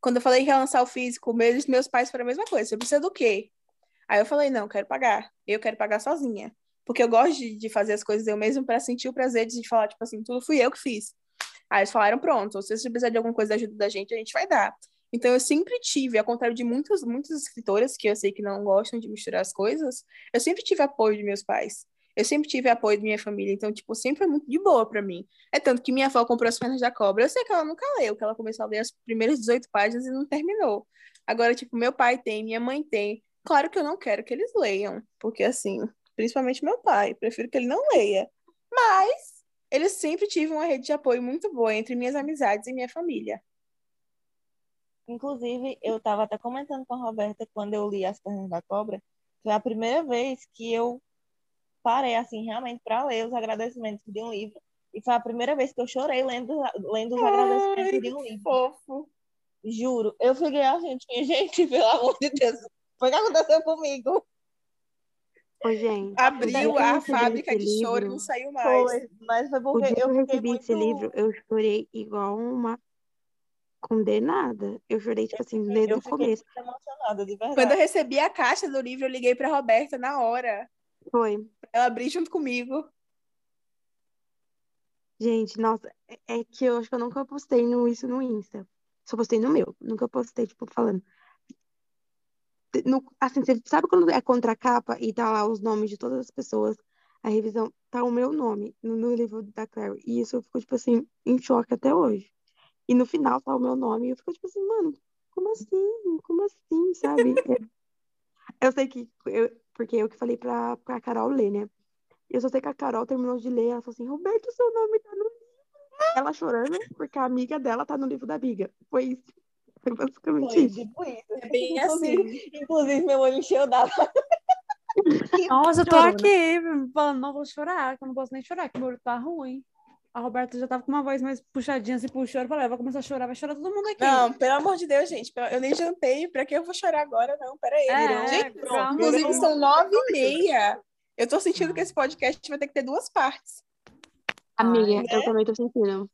Quando eu falei que ia lançar o físico, meus, meus pais foram a mesma coisa, você precisa do quê? Aí eu falei, não, quero pagar. Eu quero pagar sozinha. Porque eu gosto de, de fazer as coisas eu mesmo para sentir o prazer de falar, tipo assim, tudo fui eu que fiz. Aí eles falaram, pronto, se você precisar de alguma coisa da ajuda da gente, a gente vai dar. Então eu sempre tive, ao contrário de muitas, muitas escritoras que eu sei que não gostam de misturar as coisas, eu sempre tive apoio de meus pais. Eu sempre tive apoio da minha família, então, tipo, sempre foi muito de boa pra mim. É tanto que minha avó comprou as pernas da cobra, eu sei que ela nunca leu, que ela começou a ler as primeiras 18 páginas e não terminou. Agora, tipo, meu pai tem, minha mãe tem. Claro que eu não quero que eles leiam, porque, assim, principalmente meu pai, prefiro que ele não leia. Mas, eles sempre tive uma rede de apoio muito boa entre minhas amizades e minha família. Inclusive, eu estava até comentando com a Roberta quando eu li As Pernas da Cobra, foi a primeira vez que eu parei, assim, realmente para ler os agradecimentos de um livro. E foi a primeira vez que eu chorei lendo, lendo os agradecimentos de um livro. Fofo. Juro. Eu fiquei assim, gente, [LAUGHS] pelo amor de Deus, foi o que aconteceu comigo. Ô, gente, Abriu a fábrica esse de choro e livro- não saiu mais. Foi, mas foi porque eu eu recebi esse muito... livro, eu chorei igual uma esconder nada. Eu chorei, tipo assim, desde Eu o começo. muito emocionada, de Quando eu recebi a caixa do livro, eu liguei pra Roberta na hora. Foi. Ela abrir junto comigo. Gente, nossa, é é que eu acho que eu nunca postei no, isso no Insta. Só postei no meu. Nunca postei, tipo, falando. No, assim, você sabe quando é contra a capa e tá lá os nomes de todas as pessoas? A revisão tá o meu nome no, no livro da Claire. E isso eu fico, tipo assim, em choque até hoje. E no final tá o meu nome. E eu fico, tipo assim, mano, como assim? Como assim, sabe? [LAUGHS] É- Eu sei que. Eu, porque eu que falei pra, pra Carol ler, né? Eu só sei que a Carol terminou de ler, ela falou assim, Roberto, seu nome tá no livro. Ela chorando, porque a amiga dela tá no livro da amiga. Foi isso. Foi basicamente Foi isso. tipo isso. É bem Inclusive, assim. inclusive, meu olho encheu d'água. [LAUGHS] Nossa, eu tô Chorando. aqui falando, não vou chorar, que eu não posso nem chorar, que meu olho tá ruim. A Roberta já tava com uma voz mais puxadinha, assim, puxou. Eu falei, "Ah, vai começar a chorar, vai chorar todo mundo aqui. Não, pelo amor de Deus, gente. Eu nem jantei. Pra que eu vou chorar agora? Não, peraí. É, gente, calma. inclusive são nove e meia. Eu tô sentindo que esse podcast vai ter que ter duas partes. Amiga, né? eu também tô sentindo.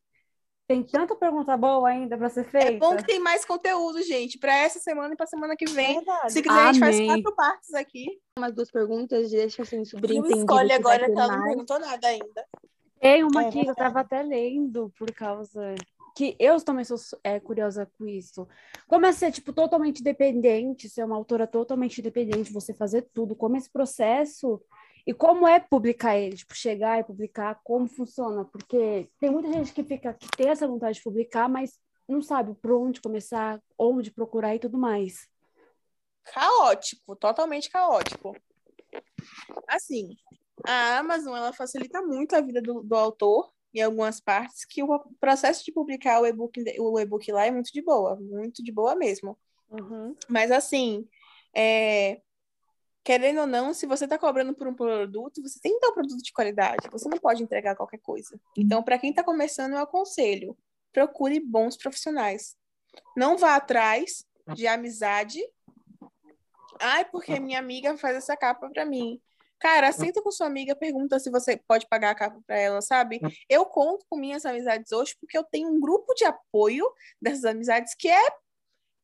Tem tanta pergunta boa ainda pra ser É feita. bom que tem mais conteúdo, gente, pra essa semana e pra semana que vem. Verdade. Se quiser, a gente faz Amém. quatro partes aqui. Umas duas perguntas, deixa assim, Viu? subentendido Escolhe que vai agora que ela não perguntou nada ainda. Tem uma É aqui que eu tava até lendo por causa que eu também sou é, curiosa com isso. Como é ser, tipo, totalmente dependente, ser uma autora totalmente independente, você fazer tudo, como esse processo e como é publicar ele, tipo, chegar e publicar, como funciona, porque tem muita gente que fica, que tem essa vontade de publicar, mas não sabe por onde começar, onde procurar e tudo mais. Caótico, totalmente caótico. Assim, a Amazon ela facilita muito a vida do, do autor em algumas partes, que o processo de publicar o e-book, o e-book lá é muito de boa, muito de boa mesmo. Mas assim, é, querendo ou não, se você está cobrando por um produto, você tem que dar um produto de qualidade. Você não pode entregar qualquer coisa. Então, para quem está começando, eu aconselho: procure bons profissionais. Não vá atrás de amizade. Ai, porque minha amiga faz essa capa para mim. Cara, senta com sua amiga, pergunta se você pode pagar a capa para ela, sabe? Eu conto com minhas amizades hoje porque eu tenho um grupo de apoio dessas amizades que é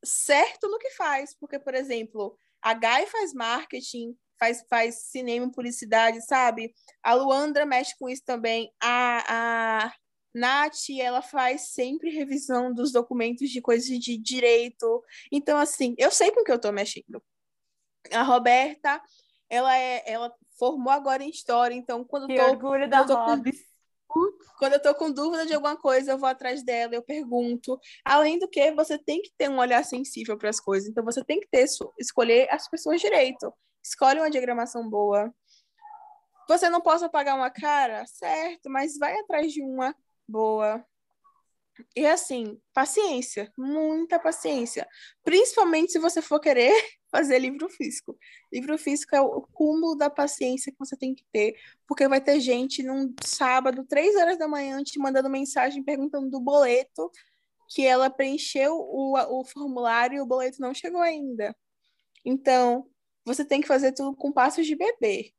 certo no que faz. Porque, por exemplo, a Gai faz marketing, faz, faz cinema e publicidade, sabe? A Luandra mexe com isso também. A, a Nath, ela faz sempre revisão dos documentos de coisas de direito. Então, assim, eu sei com o que eu estou mexendo. A Roberta, ela é, ela formou agora em história, então quando Que eu tô orgulho da eu tô com- quando eu tô com dúvida de alguma coisa, eu vou atrás dela, eu pergunto. Além do que, você tem que ter um olhar sensível para as coisas. Então, você tem que ter escolher as pessoas direito. Escolhe uma diagramação boa. Você não possa pagar uma cara, certo, mas vai atrás de uma boa. E assim, paciência, muita paciência. Principalmente se você for querer [LAUGHS] fazer livro físico. Livro físico é o cúmulo da paciência que você tem que ter, porque vai ter gente num sábado, três horas da manhã, te mandando mensagem perguntando do boleto, que ela preencheu o, o formulário e o boleto não chegou ainda. Então, você tem que fazer tudo com passos de bebê.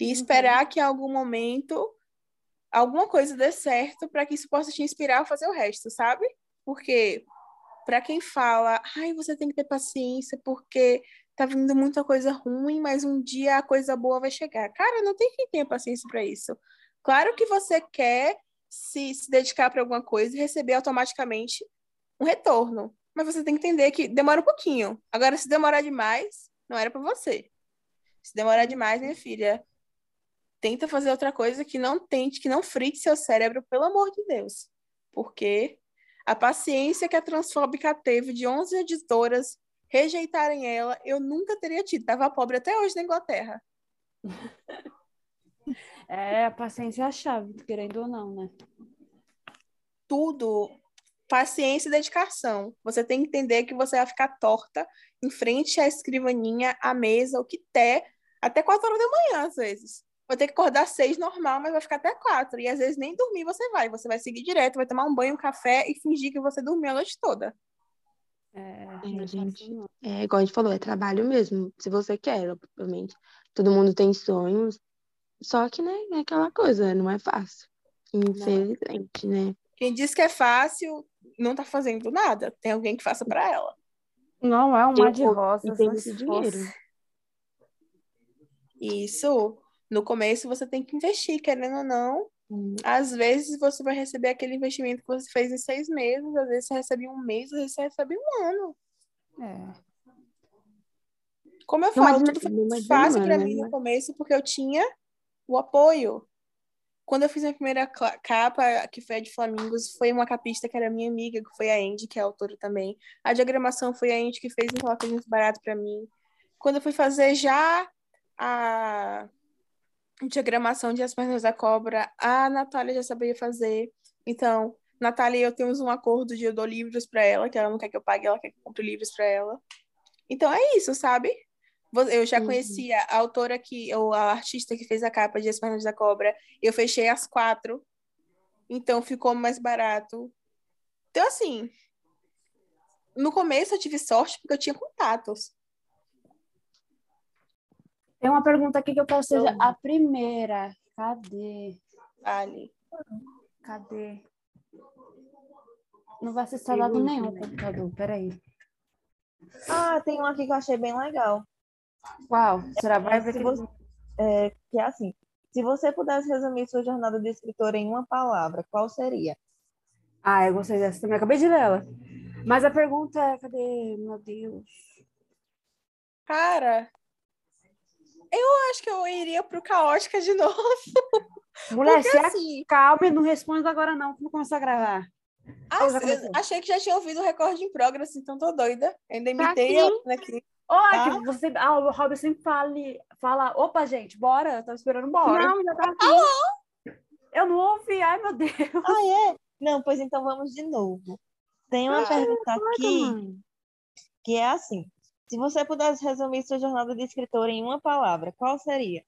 E esperar que em algum momento alguma coisa dê certo para que isso possa te inspirar a fazer o resto, sabe? Porque para quem fala, ai, você tem que ter paciência porque tá vindo muita coisa ruim, mas um dia a coisa boa vai chegar. Cara, não tem quem tenha paciência para isso. Claro que você quer se, se dedicar para alguma coisa e receber automaticamente um retorno, mas você tem que entender que demora um pouquinho. Agora, se demorar demais, não era para você. Se demorar demais, minha filha, tenta fazer outra coisa que não tente, que não frite seu cérebro, pelo amor de Deus. Porque a paciência que a Transfóbica teve de 11 editoras rejeitarem ela, eu nunca teria tido. Tava pobre até hoje na Inglaterra. [LAUGHS] É, a paciência é a chave, querendo ou não, né? Tudo, paciência e dedicação. Você tem que entender que você vai ficar torta em frente à escrivaninha, à mesa, o que der, até 4 horas da manhã, às vezes. Vai ter que acordar seis normal, mas vai ficar até quatro. E às vezes nem dormir você vai. Você vai seguir direto, vai tomar um banho, um café e fingir que você dormiu a noite toda. É, É, não é gente. não. É, igual a gente falou, é trabalho mesmo, se você quer, obviamente. Todo mundo tem sonhos, só que, né, é aquela coisa, não é fácil. Infelizmente, né? Quem diz que é fácil não tá fazendo nada. Tem alguém que faça para ela. Não é um mar de rosas. tem mas muito se dinheiro. Isso, no começo você tem que investir, querendo ou não. Às vezes você vai receber aquele investimento que você fez em seis meses, às vezes você recebe um mês, às vezes você recebe um ano. É. Como eu falo, tudo foi fácil para né? mim no começo, porque eu tinha o apoio. Quando eu fiz a primeira capa, que foi a de Flamingos, foi uma capista que era minha amiga, que foi a Andy, que é a autora também. A diagramação foi a Andy que fez, então ela fez muito barato para mim. Quando eu fui fazer já a diagramação de As Pernas da Cobra, a Natália já sabia fazer. Então, Natália e eu temos um acordo de eu dou livros para ela, que ela não quer que eu pague, ela quer que eu compre livros para ela. Então é isso, sabe? Eu já Uhum. conhecia a autora que, ou a artista que fez a capa de As Pernas da Cobra. Eu fechei as quatro. Então ficou mais barato. Então, assim, no começo eu tive sorte porque eu tinha contatos. Tem uma pergunta aqui que eu quero que seja a primeira. Cadê? Vale. Cadê? Não vai ser instalado nenhum computador. Peraí. Ah, tem um aqui que eu achei bem legal. Qual? Será vai É, ver que... você- é, que é assim, se você pudesse resumir sua jornada de escritora em uma palavra, qual seria? Ah, eu gostei dessa também. Acabei de ler ela. Mas a pergunta é, cadê? Meu Deus. Cara, eu acho que eu iria pro Caótica de [LAUGHS] novo. Mulher, Porque se assim, acalma e não responde agora não, que não começar a gravar. ah, achei que já tinha ouvido o recorde em progress, então tô doida. Ainda Tá imitei ela aqui. Ó, Tá. você... Ah, o Robin sempre fala, fala, opa, gente, bora. Eu tava esperando bora. Não, já tá aqui. Eu não ouvi, ai meu Deus. Ah, é? Não, pois então vamos de novo. Tem uma Ah, pergunta aqui Mãe. que é assim: se você pudesse resumir sua jornada de escritora em uma palavra, qual seria?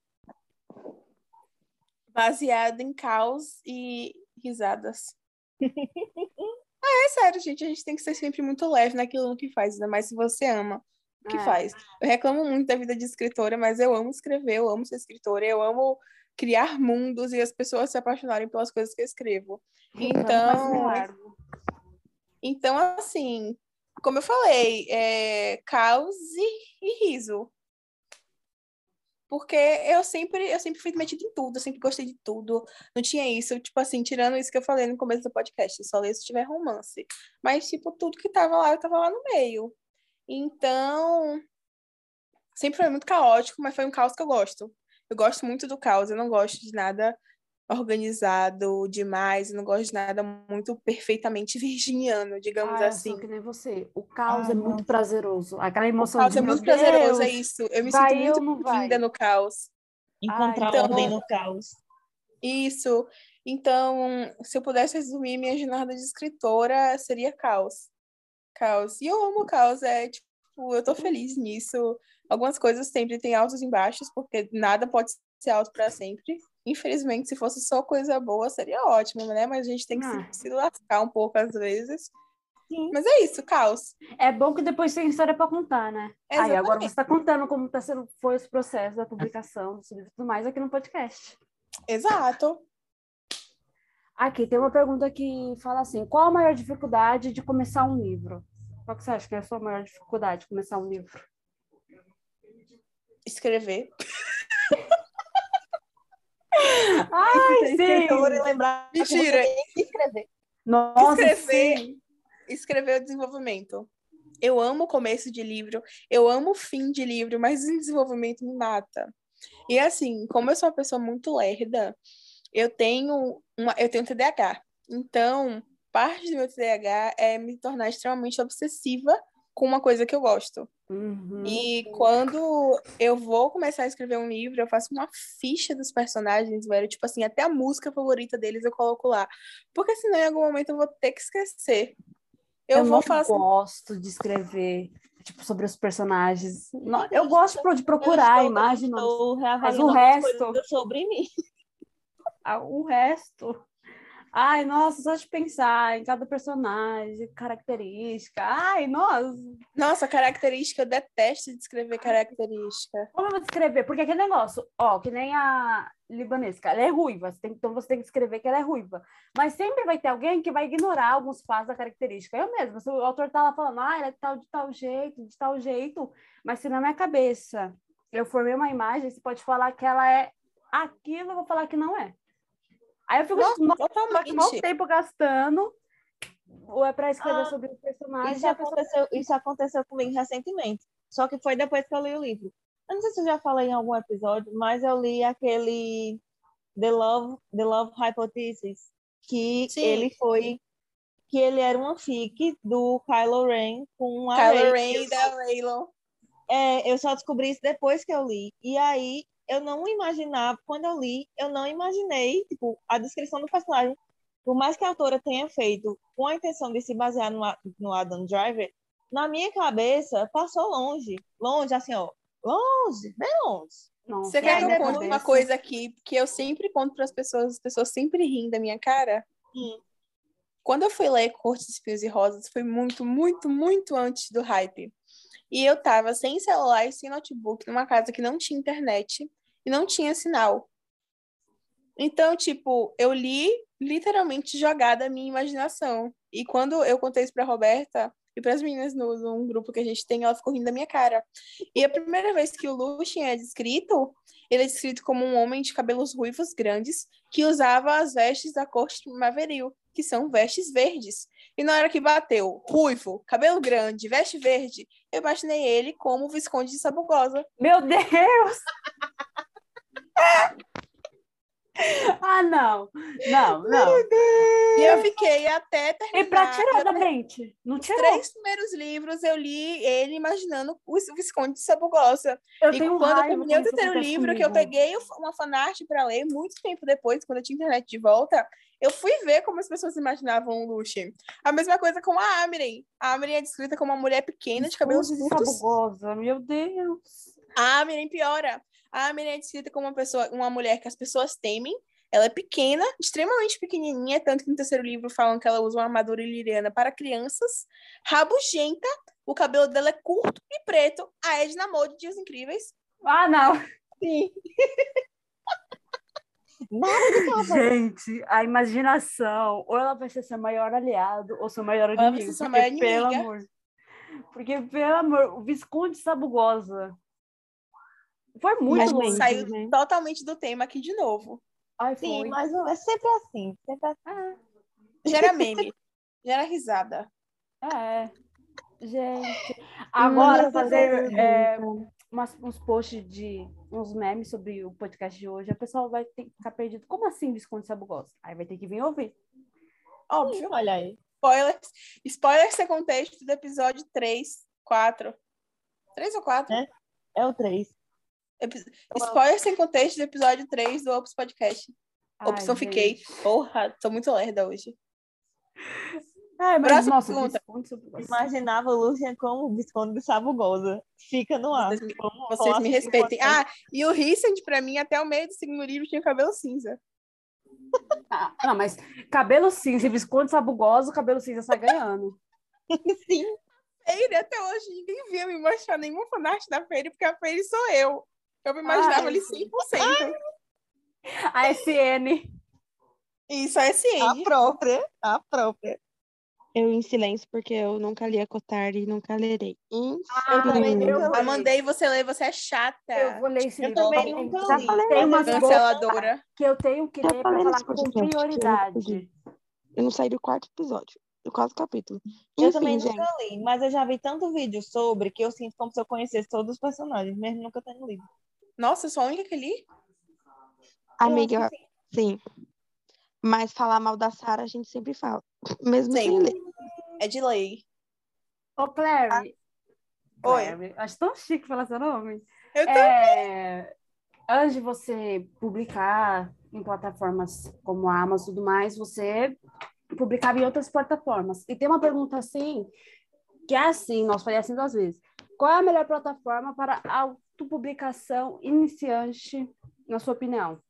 Baseado em caos e risadas. [LAUGHS] ah, é sério, gente. A gente tem que ser sempre muito leve naquilo que faz, ainda mais se você ama o que É. faz. Eu reclamo muito da vida de escritora, mas eu amo escrever, eu amo ser escritora, eu amo criar mundos e as pessoas se apaixonarem pelas coisas que eu escrevo. Então, Então, assim, como eu falei, é caos e, e riso. Porque eu sempre, eu sempre fui metida em tudo, eu sempre gostei de tudo. Não tinha isso, tipo assim, tirando isso que eu falei no começo do podcast, só leio se tiver romance. Mas, tipo, tudo que tava lá, eu tava lá no meio. Então, sempre foi muito caótico, mas foi um caos que eu gosto. Eu gosto muito do caos, eu não gosto de nada organizado demais, eu não gosto de nada muito perfeitamente [LAUGHS] virginiano, digamos Ah, eu assim. sou que nem você. O caos Ah, é muito não. prazeroso. Aquela O emoção caos de é meu muito prazeroso, é Deus, isso. Eu me vai sinto muito eu, linda no caos. Encontrar então- ordem no caos. Isso. Então, se eu pudesse resumir minha jornada de escritora, seria caos. Caos. E eu amo caos, é tipo, eu tô feliz nisso. Algumas coisas sempre têm altos e baixos, porque nada pode ser alto para sempre. Infelizmente, se fosse só coisa boa, seria ótimo, né? Mas a gente tem que Ah. se, se lascar um pouco às vezes. Sim. Mas é isso, caos. É bom que depois tem história para contar, né? Aí agora Exatamente. você está contando como tá sendo, foi esse processo da publicação do livro e tudo mais aqui no podcast. Exato. Aqui tem uma pergunta que fala assim: qual a maior dificuldade de começar um livro? Qual que você acha que é a sua maior dificuldade de começar um livro? Escrever. Ai, escritora e lembrar que Mentira. que escrever. Nossa, Escrever. sim. escrever o desenvolvimento. Eu amo o começo de livro, eu amo o fim de livro, mas o desenvolvimento me mata. E assim, como eu sou uma pessoa muito lerda, eu tenho uma, eu tenho TDAH. Então, parte do meu TDAH é me tornar extremamente obsessiva com uma coisa que eu gosto. Uhum. E quando eu vou começar a escrever um livro, eu faço uma ficha dos personagens, velho. Tipo assim, até a música favorita deles eu coloco lá. Porque senão em algum momento eu vou ter que esquecer. Eu, Eu, vou não fazer. gosto de escrever tipo, sobre os personagens. Eu gosto de procurar a imagem, mas o resto- sobre mim. a- [LAUGHS] o resto. Ai, nossa, só de pensar em cada personagem, característica. Ai, nossa. Nossa, característica, eu detesto descrever característica. Como eu vou descrever? Porque aquele negócio, ó, que nem a libanesca, ela é ruiva, você tem- então você tem que escrever que ela é ruiva. Mas sempre vai ter alguém que vai ignorar alguns passos da característica. Eu mesma, se o autor tá lá falando, ah, ela é tal de tal jeito, de tal jeito, mas se na minha cabeça eu formei uma imagem, você pode falar que ela é aquilo, eu vou falar que não é. Aí eu fico, Nossa, tô aqui mal totalmente. tempo gastando, ou é pra escrever Ah, sobre o personagem. Isso pessoa- aconteceu, isso aconteceu comigo recentemente. Só que foi depois que eu li o livro. Eu não sei se eu já falei em algum episódio, mas eu li aquele The Love, The Love Hypothesis, que Sim. ele foi que ele era uma fic do Kylo Ren com a Kylo Rey. Ren da Raylo. É, eu só descobri isso depois que eu li. E aí eu não imaginava, quando eu li, eu não imaginei, tipo, a descrição do personagem, por mais que a autora tenha feito com a intenção de se basear no, no Adam Driver, na minha cabeça passou longe, longe, assim, ó, longe, bem longe. Nossa, Você quer que eu conte uma coisa aqui que eu sempre conto para as pessoas, as pessoas sempre riem da minha cara? Hum. Quando eu fui ler Cortes, Espinhos e Rosas, foi muito, muito, muito antes do hype. E eu tava sem celular e sem notebook, numa casa que não tinha internet e não tinha sinal. Então, tipo, eu li literalmente jogada a minha imaginação. E quando eu contei isso pra Roberta e para as meninas no, num grupo que a gente tem, ela ficou rindo da minha cara. E a primeira vez que o Lucien é descrito, ele é descrito como um homem de cabelos ruivos grandes que usava as vestes da corte primaveril, que são vestes verdes. E na hora que bateu, ruivo, cabelo grande, veste verde, eu imaginei ele como o Visconde de Sabugosa. Meu Deus! [LAUGHS] ah, não. Não, não. E eu fiquei até E pra terminar. tirar da mente? Não Os tirou. três primeiros livros eu li ele imaginando o Visconde de Sabugosa. Eu e tenho quando eu terminei o terceiro livro, que eu peguei uma fanart para ler muito tempo depois, quando eu tinha internet de volta, eu fui ver como as pessoas imaginavam o Lucien. A mesma coisa com a Amiren. A Amiren é descrita como uma mulher pequena, de cabelos curtos. Sabugosa, meu Deus. A Amiren piora. A Amiren é descrita como uma pessoa, uma mulher que as pessoas temem. Ela é pequena, extremamente pequenininha, tanto que no terceiro livro falam que ela usa uma armadura iliriana para crianças. Rabugenta, o cabelo dela é curto e preto. A Edna Mode de Dias Incríveis. Ah, não. Sim. Gente, a imaginação. Ou ela vai ser seu maior aliado ou seu maior Ou ela vai inimigo. ser sua porque, maior pelo inimiga. amor. Porque, pelo amor, o Visconde Sabugosa. Foi muito Mas longe. Saiu né? totalmente do tema aqui de novo. Ai, Sim, foi. mas é sempre assim. Sempre assim. Ah, Gera meme. Gera risada. É. Gente. Agora Nossa, fazer é, umas, uns posts de uns memes sobre o podcast de hoje, a pessoa vai ter que ficar perdido. Como assim Visconde Sabugosa? Aí vai ter que vir ouvir. Óbvio. Olha aí. Spoilers. Spoilers sem contexto do episódio 3, 4. 3 ou 4? É. É o 3. Epi- Spoilers sem contexto do episódio 3 do Opus Podcast. Opção Ai, fiquei. gente. Porra, tô muito lerda hoje. É, mas, Próxima nossa, pergunta. Visconde. Imaginava o Lucien como o Visconde de Sabugosa. Fica no ar. Vocês me- Vamos- Vocês me assistir respeitem. Ah, e o Recent, pra mim, até o meio do segundo livro, tinha cabelo cinza. Ah, não, mas cabelo cinza e Visconde Sabugosa, o cabelo cinza sai ganhando. [LAUGHS] Sim. Feire, até hoje, ninguém via me mostrar nenhuma fanart da Feire, porque a Feire sou eu. Eu me imaginava Ai, ali 100%. A SN. Isso, A SN. própria. A própria. Eu em silêncio, porque eu nunca li a Cotar e nunca lerei. Eu também nunca Eu li. mandei você ler, você é chata. Eu vou ler esse Eu livro. também Tem- nunca Já li. falei, Tem eu- coisas Canceladora. que eu tenho que ler falei falar com eu prioridade. Eu não saí do quarto episódio, do quarto capítulo. Eu Enfim, também gente, nunca li, mas eu já vi tanto vídeo sobre que eu sinto como se eu conhecesse todos os personagens, mesmo nunca tendo lido. Nossa, eu sou a única que li? amiga, Eu sim. Mas falar mal da Sara a gente sempre fala, [LAUGHS] mesmo sem Sempre. ler. É de lei. Ô, Clary. Oi. Clary, Acho tão chique falar seu nome. Eu. É, antes de você publicar em plataformas como a Amazon e tudo mais, você publicava em outras plataformas. E tem uma pergunta assim, que é assim, nós falei assim duas vezes. Qual é a melhor plataforma para autopublicação iniciante, na sua opinião?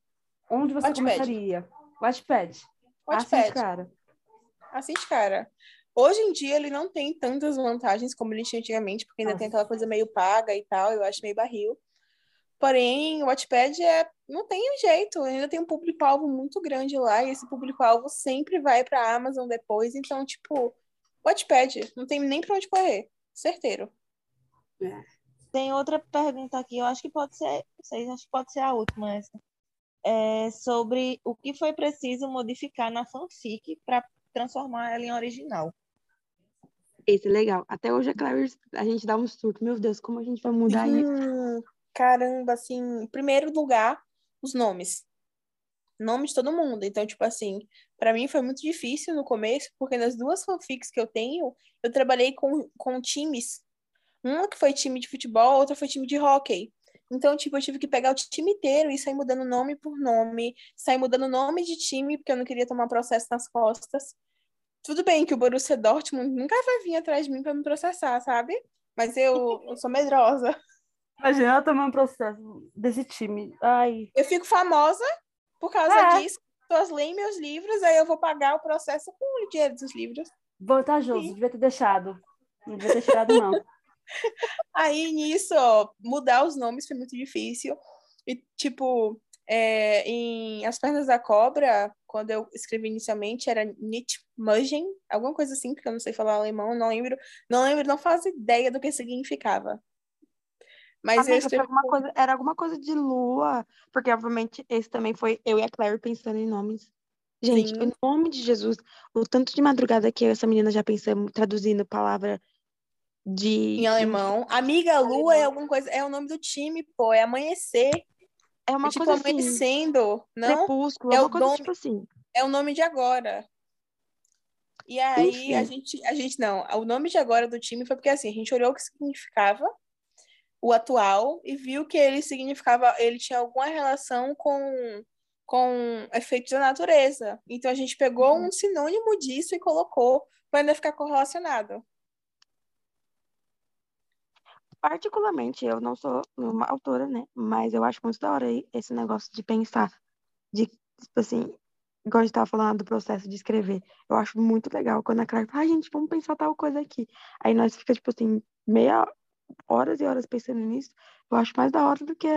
Onde você Wattpad. começaria? Wattpad. Wattpad. cara. Assiste, cara. Hoje em dia ele não tem tantas vantagens como ele tinha antigamente, porque ainda tem Nossa. aquela coisa meio paga e tal, eu acho meio barril. Porém, o Wattpad é, não tem jeito, ainda tem um público-alvo muito grande lá, e esse público-alvo sempre vai pra Amazon depois, então, tipo, Wattpad, não tem nem pra onde correr, certeiro. Tem outra pergunta aqui, eu acho que pode ser, sei, acho que pode ser a última essa. É sobre o que foi preciso modificar na fanfic para transformar ela em original. Esse é legal. Até hoje a Clarice, a gente dá um surto. Meu Deus, como a gente vai mudar isso? Hum, caramba, assim, em primeiro lugar, os nomes. Nome de todo mundo. Então, tipo assim, pra mim foi muito difícil no começo, porque nas duas fanfics que eu tenho, eu trabalhei com, com times. Uma que foi time de futebol, outra foi time de hóquei. Então, tipo, eu tive que pegar o time inteiro e sair mudando nome por nome, sair mudando nome de time, porque eu não queria tomar processo nas costas. Tudo bem que o Borussia Dortmund nunca vai vir atrás de mim pra me processar, sabe? Mas eu, eu sou medrosa. Imagina ela tomando processo desse time. Ai, Eu fico famosa por causa É. disso. As pessoas leem meus livros, aí eu vou pagar o processo com o dinheiro dos livros. vantajoso, Sim. devia ter deixado. Não devia ter tirado, não. [LAUGHS] Aí nisso, ó, mudar os nomes foi muito difícil. E, tipo, é, em As Pernas da Cobra, quando eu escrevi inicialmente, era Nitmugen, alguma coisa assim, porque eu não sei falar alemão, não lembro. Não lembro, não faço ideia do que significava. Mas Amiga, escrevi. alguma coisa, era alguma coisa de lua, porque obviamente esse também foi eu e a Claire pensando em nomes. Gente, Sim. em nome de Jesus, o tanto de madrugada que eu e essa menina já pensamos traduzindo palavra de Em alemão. Amiga Lua é alguma coisa. É o nome do time, pô. É amanhecer. É uma é tipo coisa assim, amanhecendo. Não? crepúsculo, é uma o coisa nome- tipo assim. é o nome de agora. E aí, a Enfim. gente, a gente não, o nome de agora do time foi porque assim, a gente olhou o que significava o atual e viu que ele significava, ele tinha alguma relação com com efeitos da natureza. Então a gente pegou um sinônimo disso e colocou para ainda ficar correlacionado. Particularmente, eu não sou uma autora, né? Mas eu acho muito da hora esse negócio de pensar, de, tipo assim, igual a gente tava falando do processo de escrever. Eu acho muito legal quando a Clara fala, ai, gente, vamos pensar tal coisa aqui. Aí nós fica, tipo assim, meia horas e horas pensando nisso. Eu acho mais da hora do que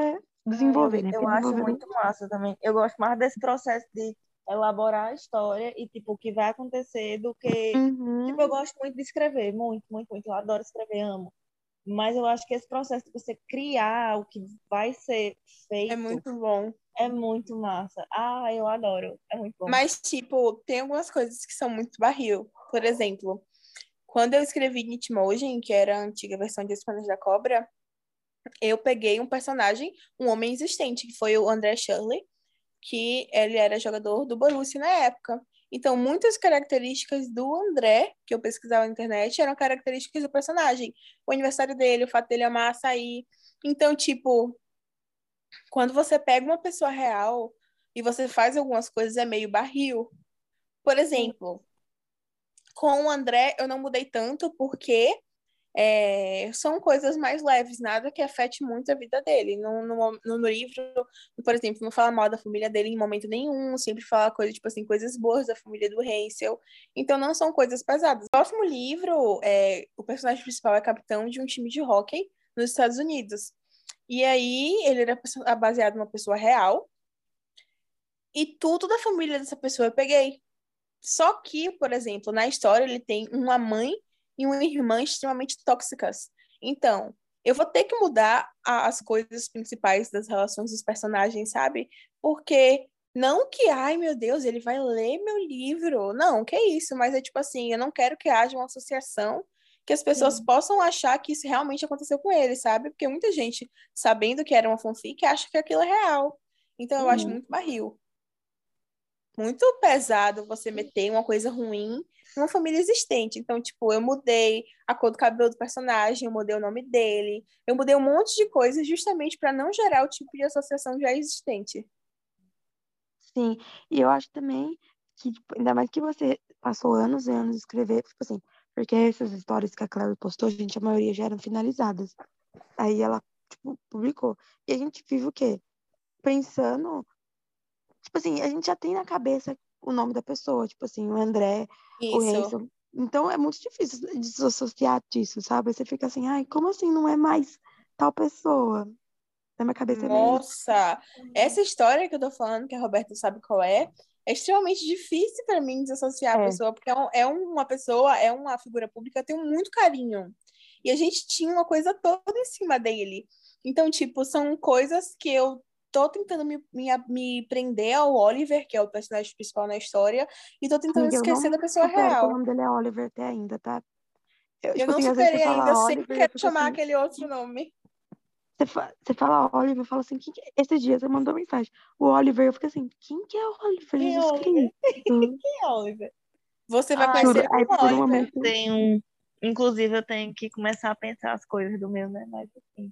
desenvolver, né? eu, acho desenvolver muito massa também. Eu gosto mais desse processo de elaborar a história e tipo o que vai acontecer do que Uhum. Tipo, eu gosto muito de escrever, muito, muito, muito. Eu adoro escrever, amo. Mas eu acho que esse processo de você criar o que vai ser feito É muito bom. é muito massa. Ah, eu adoro. É muito bom. Mas, tipo, tem algumas coisas que são muito barril. Por exemplo, quando eu escrevi Nitmogen, que era a antiga versão de Espanas da Cobra, eu peguei um personagem, um homem existente, que foi o André Shirley, que ele era jogador do Borussia na época. Então, muitas características do André, que eu pesquisava na internet, eram características do personagem. O aniversário dele, o fato dele amar açaí. Então, tipo, quando você pega uma pessoa real e você faz algumas coisas, é meio barril. Por exemplo, com o André eu não mudei tanto porque é, são coisas mais leves, nada que afete muito a vida dele. No, no, no livro, por exemplo, não fala mal da família dele em momento nenhum, sempre fala coisa, tipo assim, coisas boas da família do Hansel. Então não são coisas pesadas. No próximo livro, é, o personagem principal é capitão de um time de hóquei nos Estados Unidos. E aí ele era baseado numa pessoa real. E tudo da família dessa pessoa eu peguei. Só que, por exemplo, na história ele tem uma mãe e uma irmã extremamente tóxicas. Então, eu vou ter que mudar as coisas principais das relações dos personagens, sabe? Porque não que, ai meu Deus, ele vai ler meu livro. Não, que isso, mas é tipo assim, eu não quero que haja uma associação que as pessoas Sim. possam achar que isso realmente aconteceu com ele, sabe? Porque muita gente, sabendo que era uma fanfic, acha que aquilo é real. Então eu acho Uhum. muito barril. Muito pesado você meter uma coisa ruim numa família existente. Então, tipo, eu mudei a cor do cabelo do personagem, eu mudei o nome dele, eu mudei um monte de coisas justamente para não gerar o tipo de associação já existente. Sim, e eu acho também que, tipo, ainda mais que você passou anos e anos escrever, tipo assim, porque essas histórias que a Clary postou, gente, a maioria já eram finalizadas. Aí ela, tipo, publicou. E a gente vive o quê? Pensando, tipo assim, a gente já tem na cabeça o nome da pessoa, tipo assim, o André, o Isso. Hanson. Então é muito difícil desassociar disso, sabe? Você fica assim, ai, como assim não é mais tal pessoa? Na minha cabeça é meio. Nossa, essa história que eu tô falando, que a Roberta sabe qual é, é extremamente difícil para mim desassociar a É. pessoa, porque é, é uma pessoa, é uma figura pública, eu tenho muito carinho. E a gente tinha uma coisa toda em cima dele. Então, tipo, são coisas que eu tô tentando me, me, me prender ao Oliver, que é o personagem principal na história, e tô tentando Amiga, esquecer não da pessoa real. O nome dele é Oliver até ainda, tá? Eu, Eu tipo não assim, superei ainda, eu sempre Oliver, quero chamar assim, aquele outro nome. Você, fa- você fala Oliver, eu falo assim, quem que é? esses dias você mandou mensagem. O Oliver, eu fico assim, quem que é o Oliver? Quem é Jesus Oliver? Cristo. [LAUGHS] Quem é Oliver? Você vai Ai, conhecer Juro, aí por um Oliver. momento. Tenho, inclusive, eu tenho que começar a pensar as coisas do meu, né? Mas assim.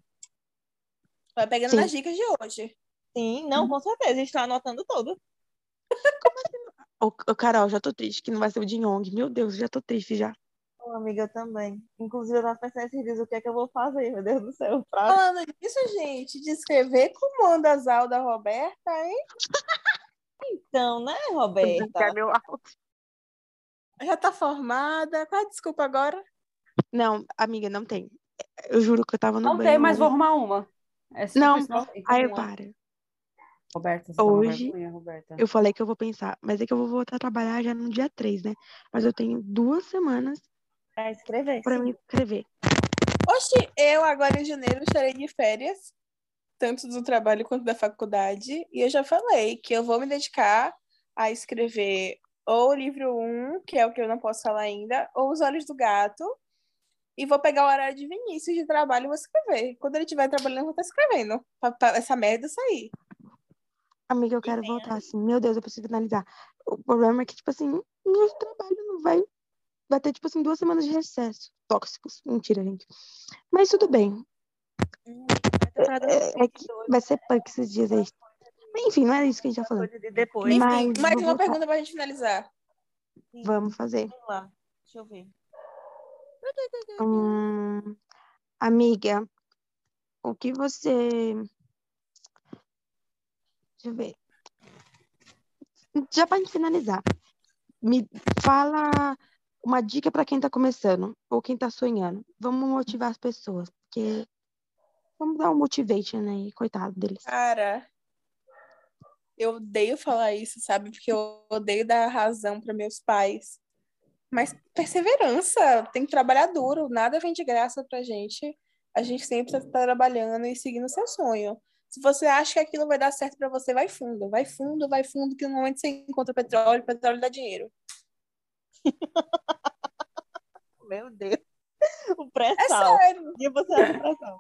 Vai pegando Sim. nas dicas de hoje. Sim, não, com certeza. Estou anotando tudo. Ô, ô, Carol, já tô triste que não vai ser o de Yong. Meu Deus, já tô triste já. Ô, amiga, eu também. Inclusive, eu tava pensando esses dias o que é que eu vou fazer, meu Deus do céu. Pra... Falando disso, gente, de escrever com o Andazal da Roberta, hein? Então, né, É Roberta? meu alto. Já tá formada. Qual é a desculpa agora? Não, amiga, não tem. Eu juro que eu tava no Não banho. tem, mas vou arrumar uma. É Não. Aí, para. Roberta, você tá Hoje- vergonha, Roberta. Eu falei que eu vou pensar, mas é que eu vou voltar a trabalhar já no dia 3, né? Mas eu tenho duas semanas Pra escrever. sim. me escrever. Oxe, eu agora em janeiro estarei de férias, tanto do trabalho quanto da faculdade, e eu já falei que eu vou me dedicar a escrever ou o livro 1, que é o que eu não posso falar ainda, ou Os Olhos do Gato, e vou pegar o horário de Vinícius de trabalho e vou escrever. Quando ele estiver trabalhando, eu vou estar escrevendo, pra, pra essa merda sair. Amiga, eu quero voltar assim. Meu Deus, eu preciso finalizar. O problema é que, tipo assim, meu trabalho não vai. Vai ter, tipo assim, duas semanas de recesso. Tóxicos. Mentira, gente. Mas tudo bem. É, é que vai ser punk esses dias aí. Mas, enfim, não era isso que a gente tá falando. Depois. Mas Enfim, mais uma voltar. pergunta pra gente finalizar. Sim, Vamos fazer. Vamos lá. Deixa eu ver. Hum, amiga, o que você. Deixa eu ver. Já gente finalizar, me fala uma dica pra quem tá começando ou quem tá sonhando. Vamos motivar as pessoas, porque vamos dar um motivation aí, coitado deles. Cara, eu odeio falar isso, sabe? Porque eu odeio dar razão para meus pais. Mas perseverança, tem que trabalhar duro, nada vem de graça pra gente. A gente sempre tá trabalhando e seguindo seu sonho. Se você acha que aquilo vai dar certo pra você, vai fundo, vai fundo, vai fundo, que no momento você encontra petróleo, petróleo dá dinheiro. [LAUGHS] Meu Deus. O É pré-sal. sério, E você pré-sal?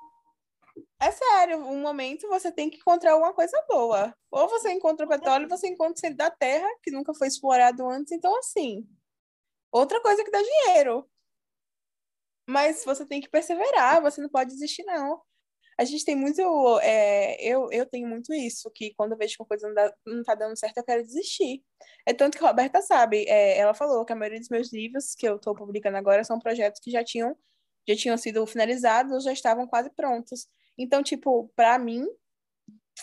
é sério. Um momento você tem que encontrar alguma coisa boa. Ou você encontra o petróleo, você encontra o centro da terra, que nunca foi explorado antes. Então, assim, outra coisa que dá dinheiro. Mas você tem que perseverar, você não pode desistir, não. A gente tem muito. é, eu, eu tenho muito isso, que quando eu vejo que uma coisa não, dá, não tá dando certo, eu quero desistir. É tanto que a Roberta sabe, é, ela falou que a maioria dos meus livros que eu tô publicando agora são projetos que já tinham, já tinham sido finalizados, já estavam quase prontos. Então, tipo, pra mim,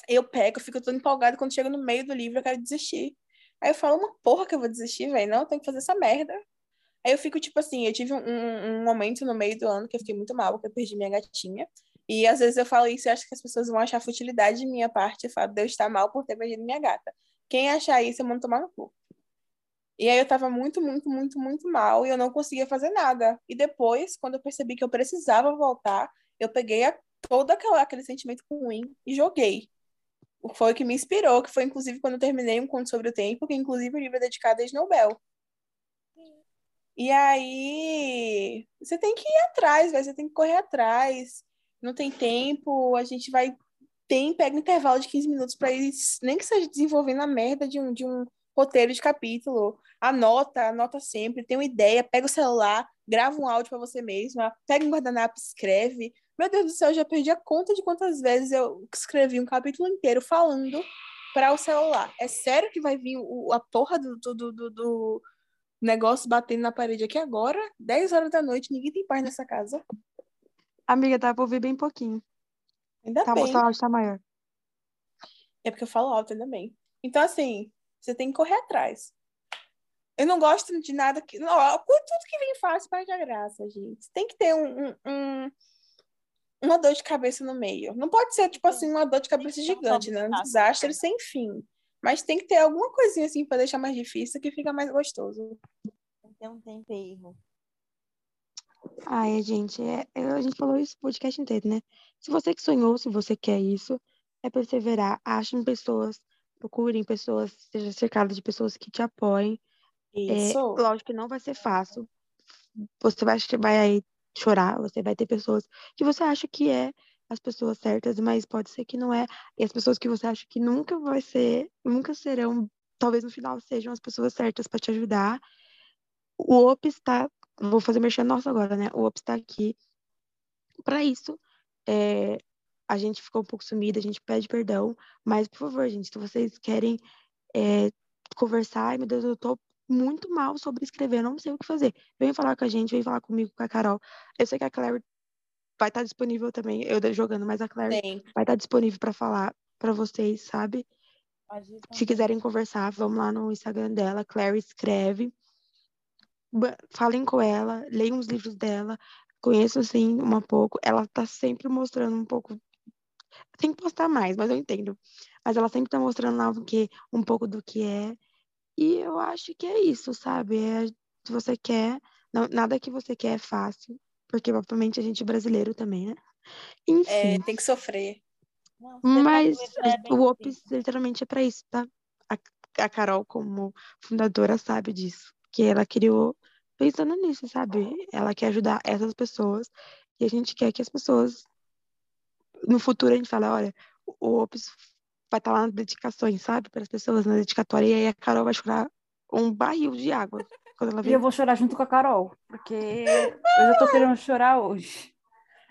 eu pego, eu fico toda empolgada quando chega no meio do livro, eu quero desistir. Aí eu falo, uma porra que eu vou desistir, velho. Não, eu tenho que fazer essa merda. Aí eu fico, tipo assim, eu tive um, um momento no meio do ano que eu fiquei muito mal, porque eu perdi minha gatinha. E às vezes eu falo isso e acho que as pessoas vão achar futilidade de minha parte, o fato de eu estar mal por ter perdido minha gata. Quem achar isso, eu mando tomar no cu. E aí eu tava muito, muito, muito, muito mal e eu não conseguia fazer nada. E depois, quando eu percebi que eu precisava voltar, eu peguei a, todo aquela, aquele sentimento ruim e joguei. Foi o que me inspirou, que foi inclusive quando eu terminei um conto sobre o tempo, que inclusive o livro é dedicado a Snowbell. E aí, você tem que ir atrás, velho, você tem que correr atrás. Não tem tempo, a gente vai tem pega um intervalo de 15 minutos para ir, nem que seja desenvolvendo a merda de um, de um roteiro de capítulo. Anota, anota sempre, tem uma ideia, pega o celular, grava um áudio para você mesma, pega um guardanapo, escreve. Meu Deus do céu, eu já perdi a conta de quantas vezes eu escrevi um capítulo inteiro falando para o celular. É sério que vai vir o, a porra do, do, do, do negócio batendo na parede aqui agora? 10 horas da noite, ninguém tem paz nessa casa. Amiga, dá pra ouvir bem pouquinho. Ainda Tá, bem. seu áudio tá maior. É porque eu falo alto ainda bem. Então, assim, você tem que correr atrás. Eu não gosto de nada que. Não, tudo que vem fácil perde a graça, gente. Tem que ter um, um, um, uma dor de cabeça no meio. Não pode ser, tipo assim, uma dor de cabeça gigante, né? Um desastre sem fim. Mas tem que ter alguma coisinha assim para deixar mais difícil que fica mais gostoso. Tem um tempero. Ai, gente, é, é- a gente falou isso o podcast inteiro, né? Se você que sonhou, se você quer isso, é perseverar. Achem pessoas, procurem pessoas, seja cercado de pessoas que te apoiem. É, Isso. lógico que não vai ser fácil. Você vai, vai chorar, você vai ter pessoas que você acha que é as pessoas certas, mas pode ser que não é. E as pessoas que você acha que nunca vai ser, nunca serão, talvez no final sejam as pessoas certas para te ajudar. O OP está, vou fazer mexer nossa agora, né? O OP está aqui para isso. É, a gente ficou um pouco sumida, a gente pede perdão, mas por favor, gente, se vocês querem é, conversar, ai meu Deus, eu tô muito mal sobre escrever, eu não sei o que fazer. Vem falar com a gente, vem falar comigo, com a Carol. Eu sei que a Claire vai estar disponível também, eu jogando, mas a Claire Tem. vai estar disponível para falar para vocês, sabe? Se quiserem conversar, vamos lá no Instagram dela, Claire escreve. Falem com ela, leiam os livros dela, conheçam assim um pouco. Ela tá sempre mostrando um pouco. Tem que postar mais, mas eu entendo. Mas ela sempre tá mostrando lá o que, um pouco do que é. E eu acho que é isso, sabe? É, se você quer, não- nada que você quer é fácil, porque provavelmente a gente é brasileiro também, né? Enfim. É, tem que sofrer. Não, Mas é bem o OPS literalmente é para isso, tá? A, a Carol, como fundadora, sabe disso. Que ela criou pensando nisso, sabe? Ela quer ajudar essas pessoas e a gente quer que as pessoas. No futuro a gente fala, olha, o OPS vai estar lá nas dedicações, sabe? Para as pessoas na dedicatória e aí a Carol vai chorar um barril de água quando ela E vê. eu vou chorar junto com a Carol, porque eu já tô querendo chorar hoje.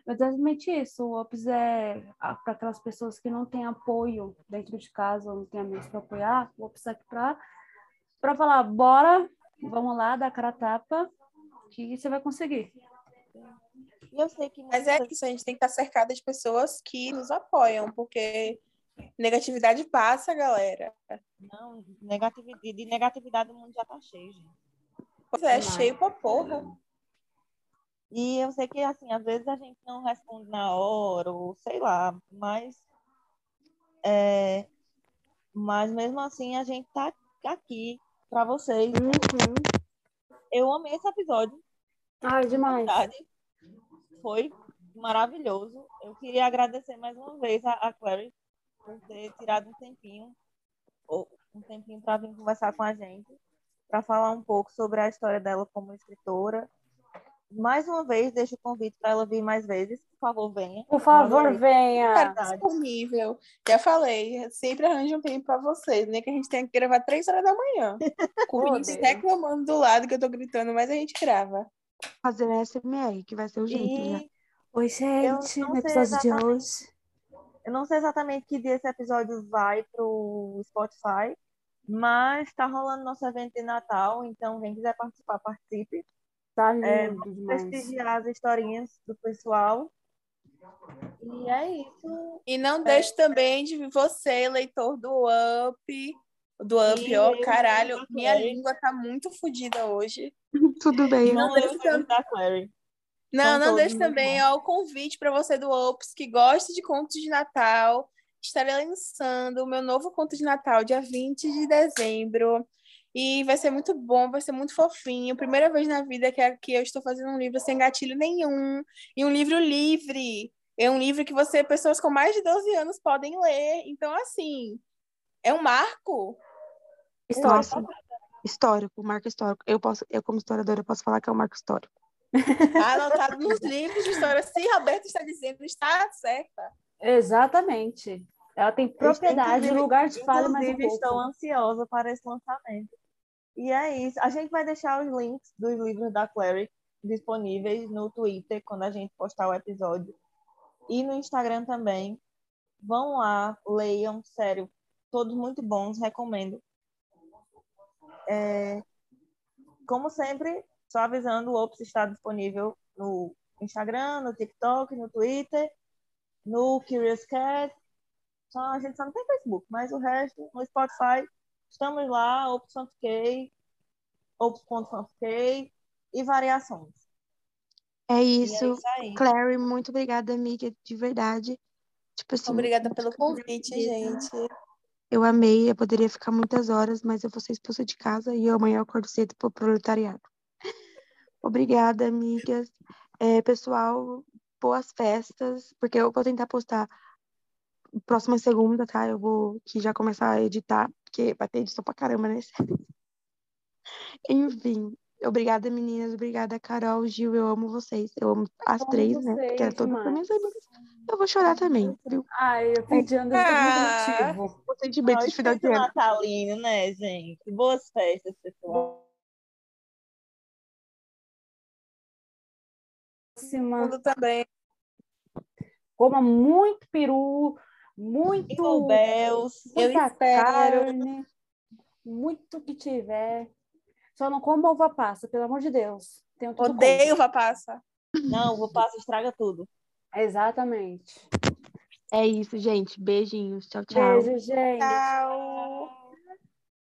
Mas é exatamente isso. O OPS é para aquelas pessoas que não têm apoio dentro de casa, ou não têm amigos para apoiar. O OPS é aqui para para falar, bora, vamos lá, a cara a tapa, que você vai conseguir. Eu sei que Mas é isso, a gente tem que estar cercada de pessoas que nos apoiam, porque negatividade passa, galera. não, negatividade, de negatividade o mundo já tá cheio, gente. Pois é, Demais. cheio pra porra. E eu sei que, assim, às vezes a gente não responde na hora, ou sei lá, mas, é, mas mesmo assim a gente tá aqui para vocês. Eu amei esse episódio, Ai, de demais. Foi maravilhoso. Eu queria agradecer mais uma vez a, a Clary por ter tirado um tempinho, ou um tempinho para vir conversar com a gente, para falar um pouco sobre a história dela como escritora. Mais uma vez, deixo o convite para ela vir mais vezes. Por favor, venha. Por favor, venha. Cara, disponível. Já falei, sempre arranjo um tempo pra vocês, nem que a gente tenha que gravar três horas da manhã. [LAUGHS] Com o Vinícius Deus. reclamando do lado que eu tô gritando, mas a gente grava. Fazer SMR, que vai ser o jeito, né? E Oi, gente, no episódio de hoje. eu não sei exatamente que dia esse episódio vai pro Spotify, mas está rolando nosso evento de Natal, então quem quiser participar, participe. Tá É, lindo demais. Prestigiar as historinhas do pessoal. E é isso. E não deixe também de você, leitor do Up. Do Up, ó, eu caralho, minha também. língua tá muito fodida hoje. [LAUGHS] Tudo bem. Não deixe lembro tam- da Clary. Não, não deixe também ó, o convite para você do Ops que gosta de contos de Natal. Estarei lançando o meu novo conto de Natal dia 20 de dezembro. E vai ser muito bom, vai ser muito fofinho. Primeira vez na vida que, que eu estou fazendo um livro sem gatilho nenhum. E um livro livre. É um livro que você, pessoas com mais de 12 anos, podem ler. Então, assim, é um marco. Histórico. Nossa, histórico, marco histórico. Eu posso, eu como historiadora, eu posso falar que é um marco histórico. Anotado nos livros de história. Se Roberto está dizendo, está certa. Exatamente. Ela tem propriedade, lugar de fala, mas um estou ansiosa para esse lançamento. E é isso. A gente vai deixar os links dos livros da Clary disponíveis no Twitter quando a gente postar o episódio. E no Instagram também. Vão lá, leiam, sério. Todos muito bons, recomendo. É, como sempre, só avisando, o Ops está disponível no Instagram, no TikTok, no Twitter, no Curious Cat. Só, a gente só não tem Facebook, mas o resto, no Spotify, estamos lá, Ops K. ou ponto fanfic e variações. É isso. é isso aí. Clary, muito obrigada, amiga, de verdade. Tipo assim, Obrigada pelo convite, gente. Eu amei, eu poderia ficar muitas horas, mas eu vou ser expulsa de casa e amanhã eu acordo cedo pro proletariado. [LAUGHS] Obrigada, amigas. É, pessoal, boas festas, porque eu vou tentar postar próxima segunda, tá? Eu vou que já começar a editar, porque vai ter edição pra caramba, né? [LAUGHS] Enfim, obrigada, meninas. Obrigada, Carol, Gil. Eu amo vocês. Eu amo as Amo três, né? Porque é todas as minhas amigas. Eu vou chorar também, viu? Ai, eu Anderson por Ah. motivo. O sentimento de final de ano. natalino, né, gente? Boas festas, pessoal. Próxima. Mundo também. Coma muito peru, muito Bells. Muita carne, muito que tiver. Só não coma uva passa, pelo amor de Deus. Tenho tudo Odeio uva passa. Não, vou passar, estraga tudo. Exatamente. É isso, gente. Beijinhos. Tchau, tchau. Beijo, gente. Tchau.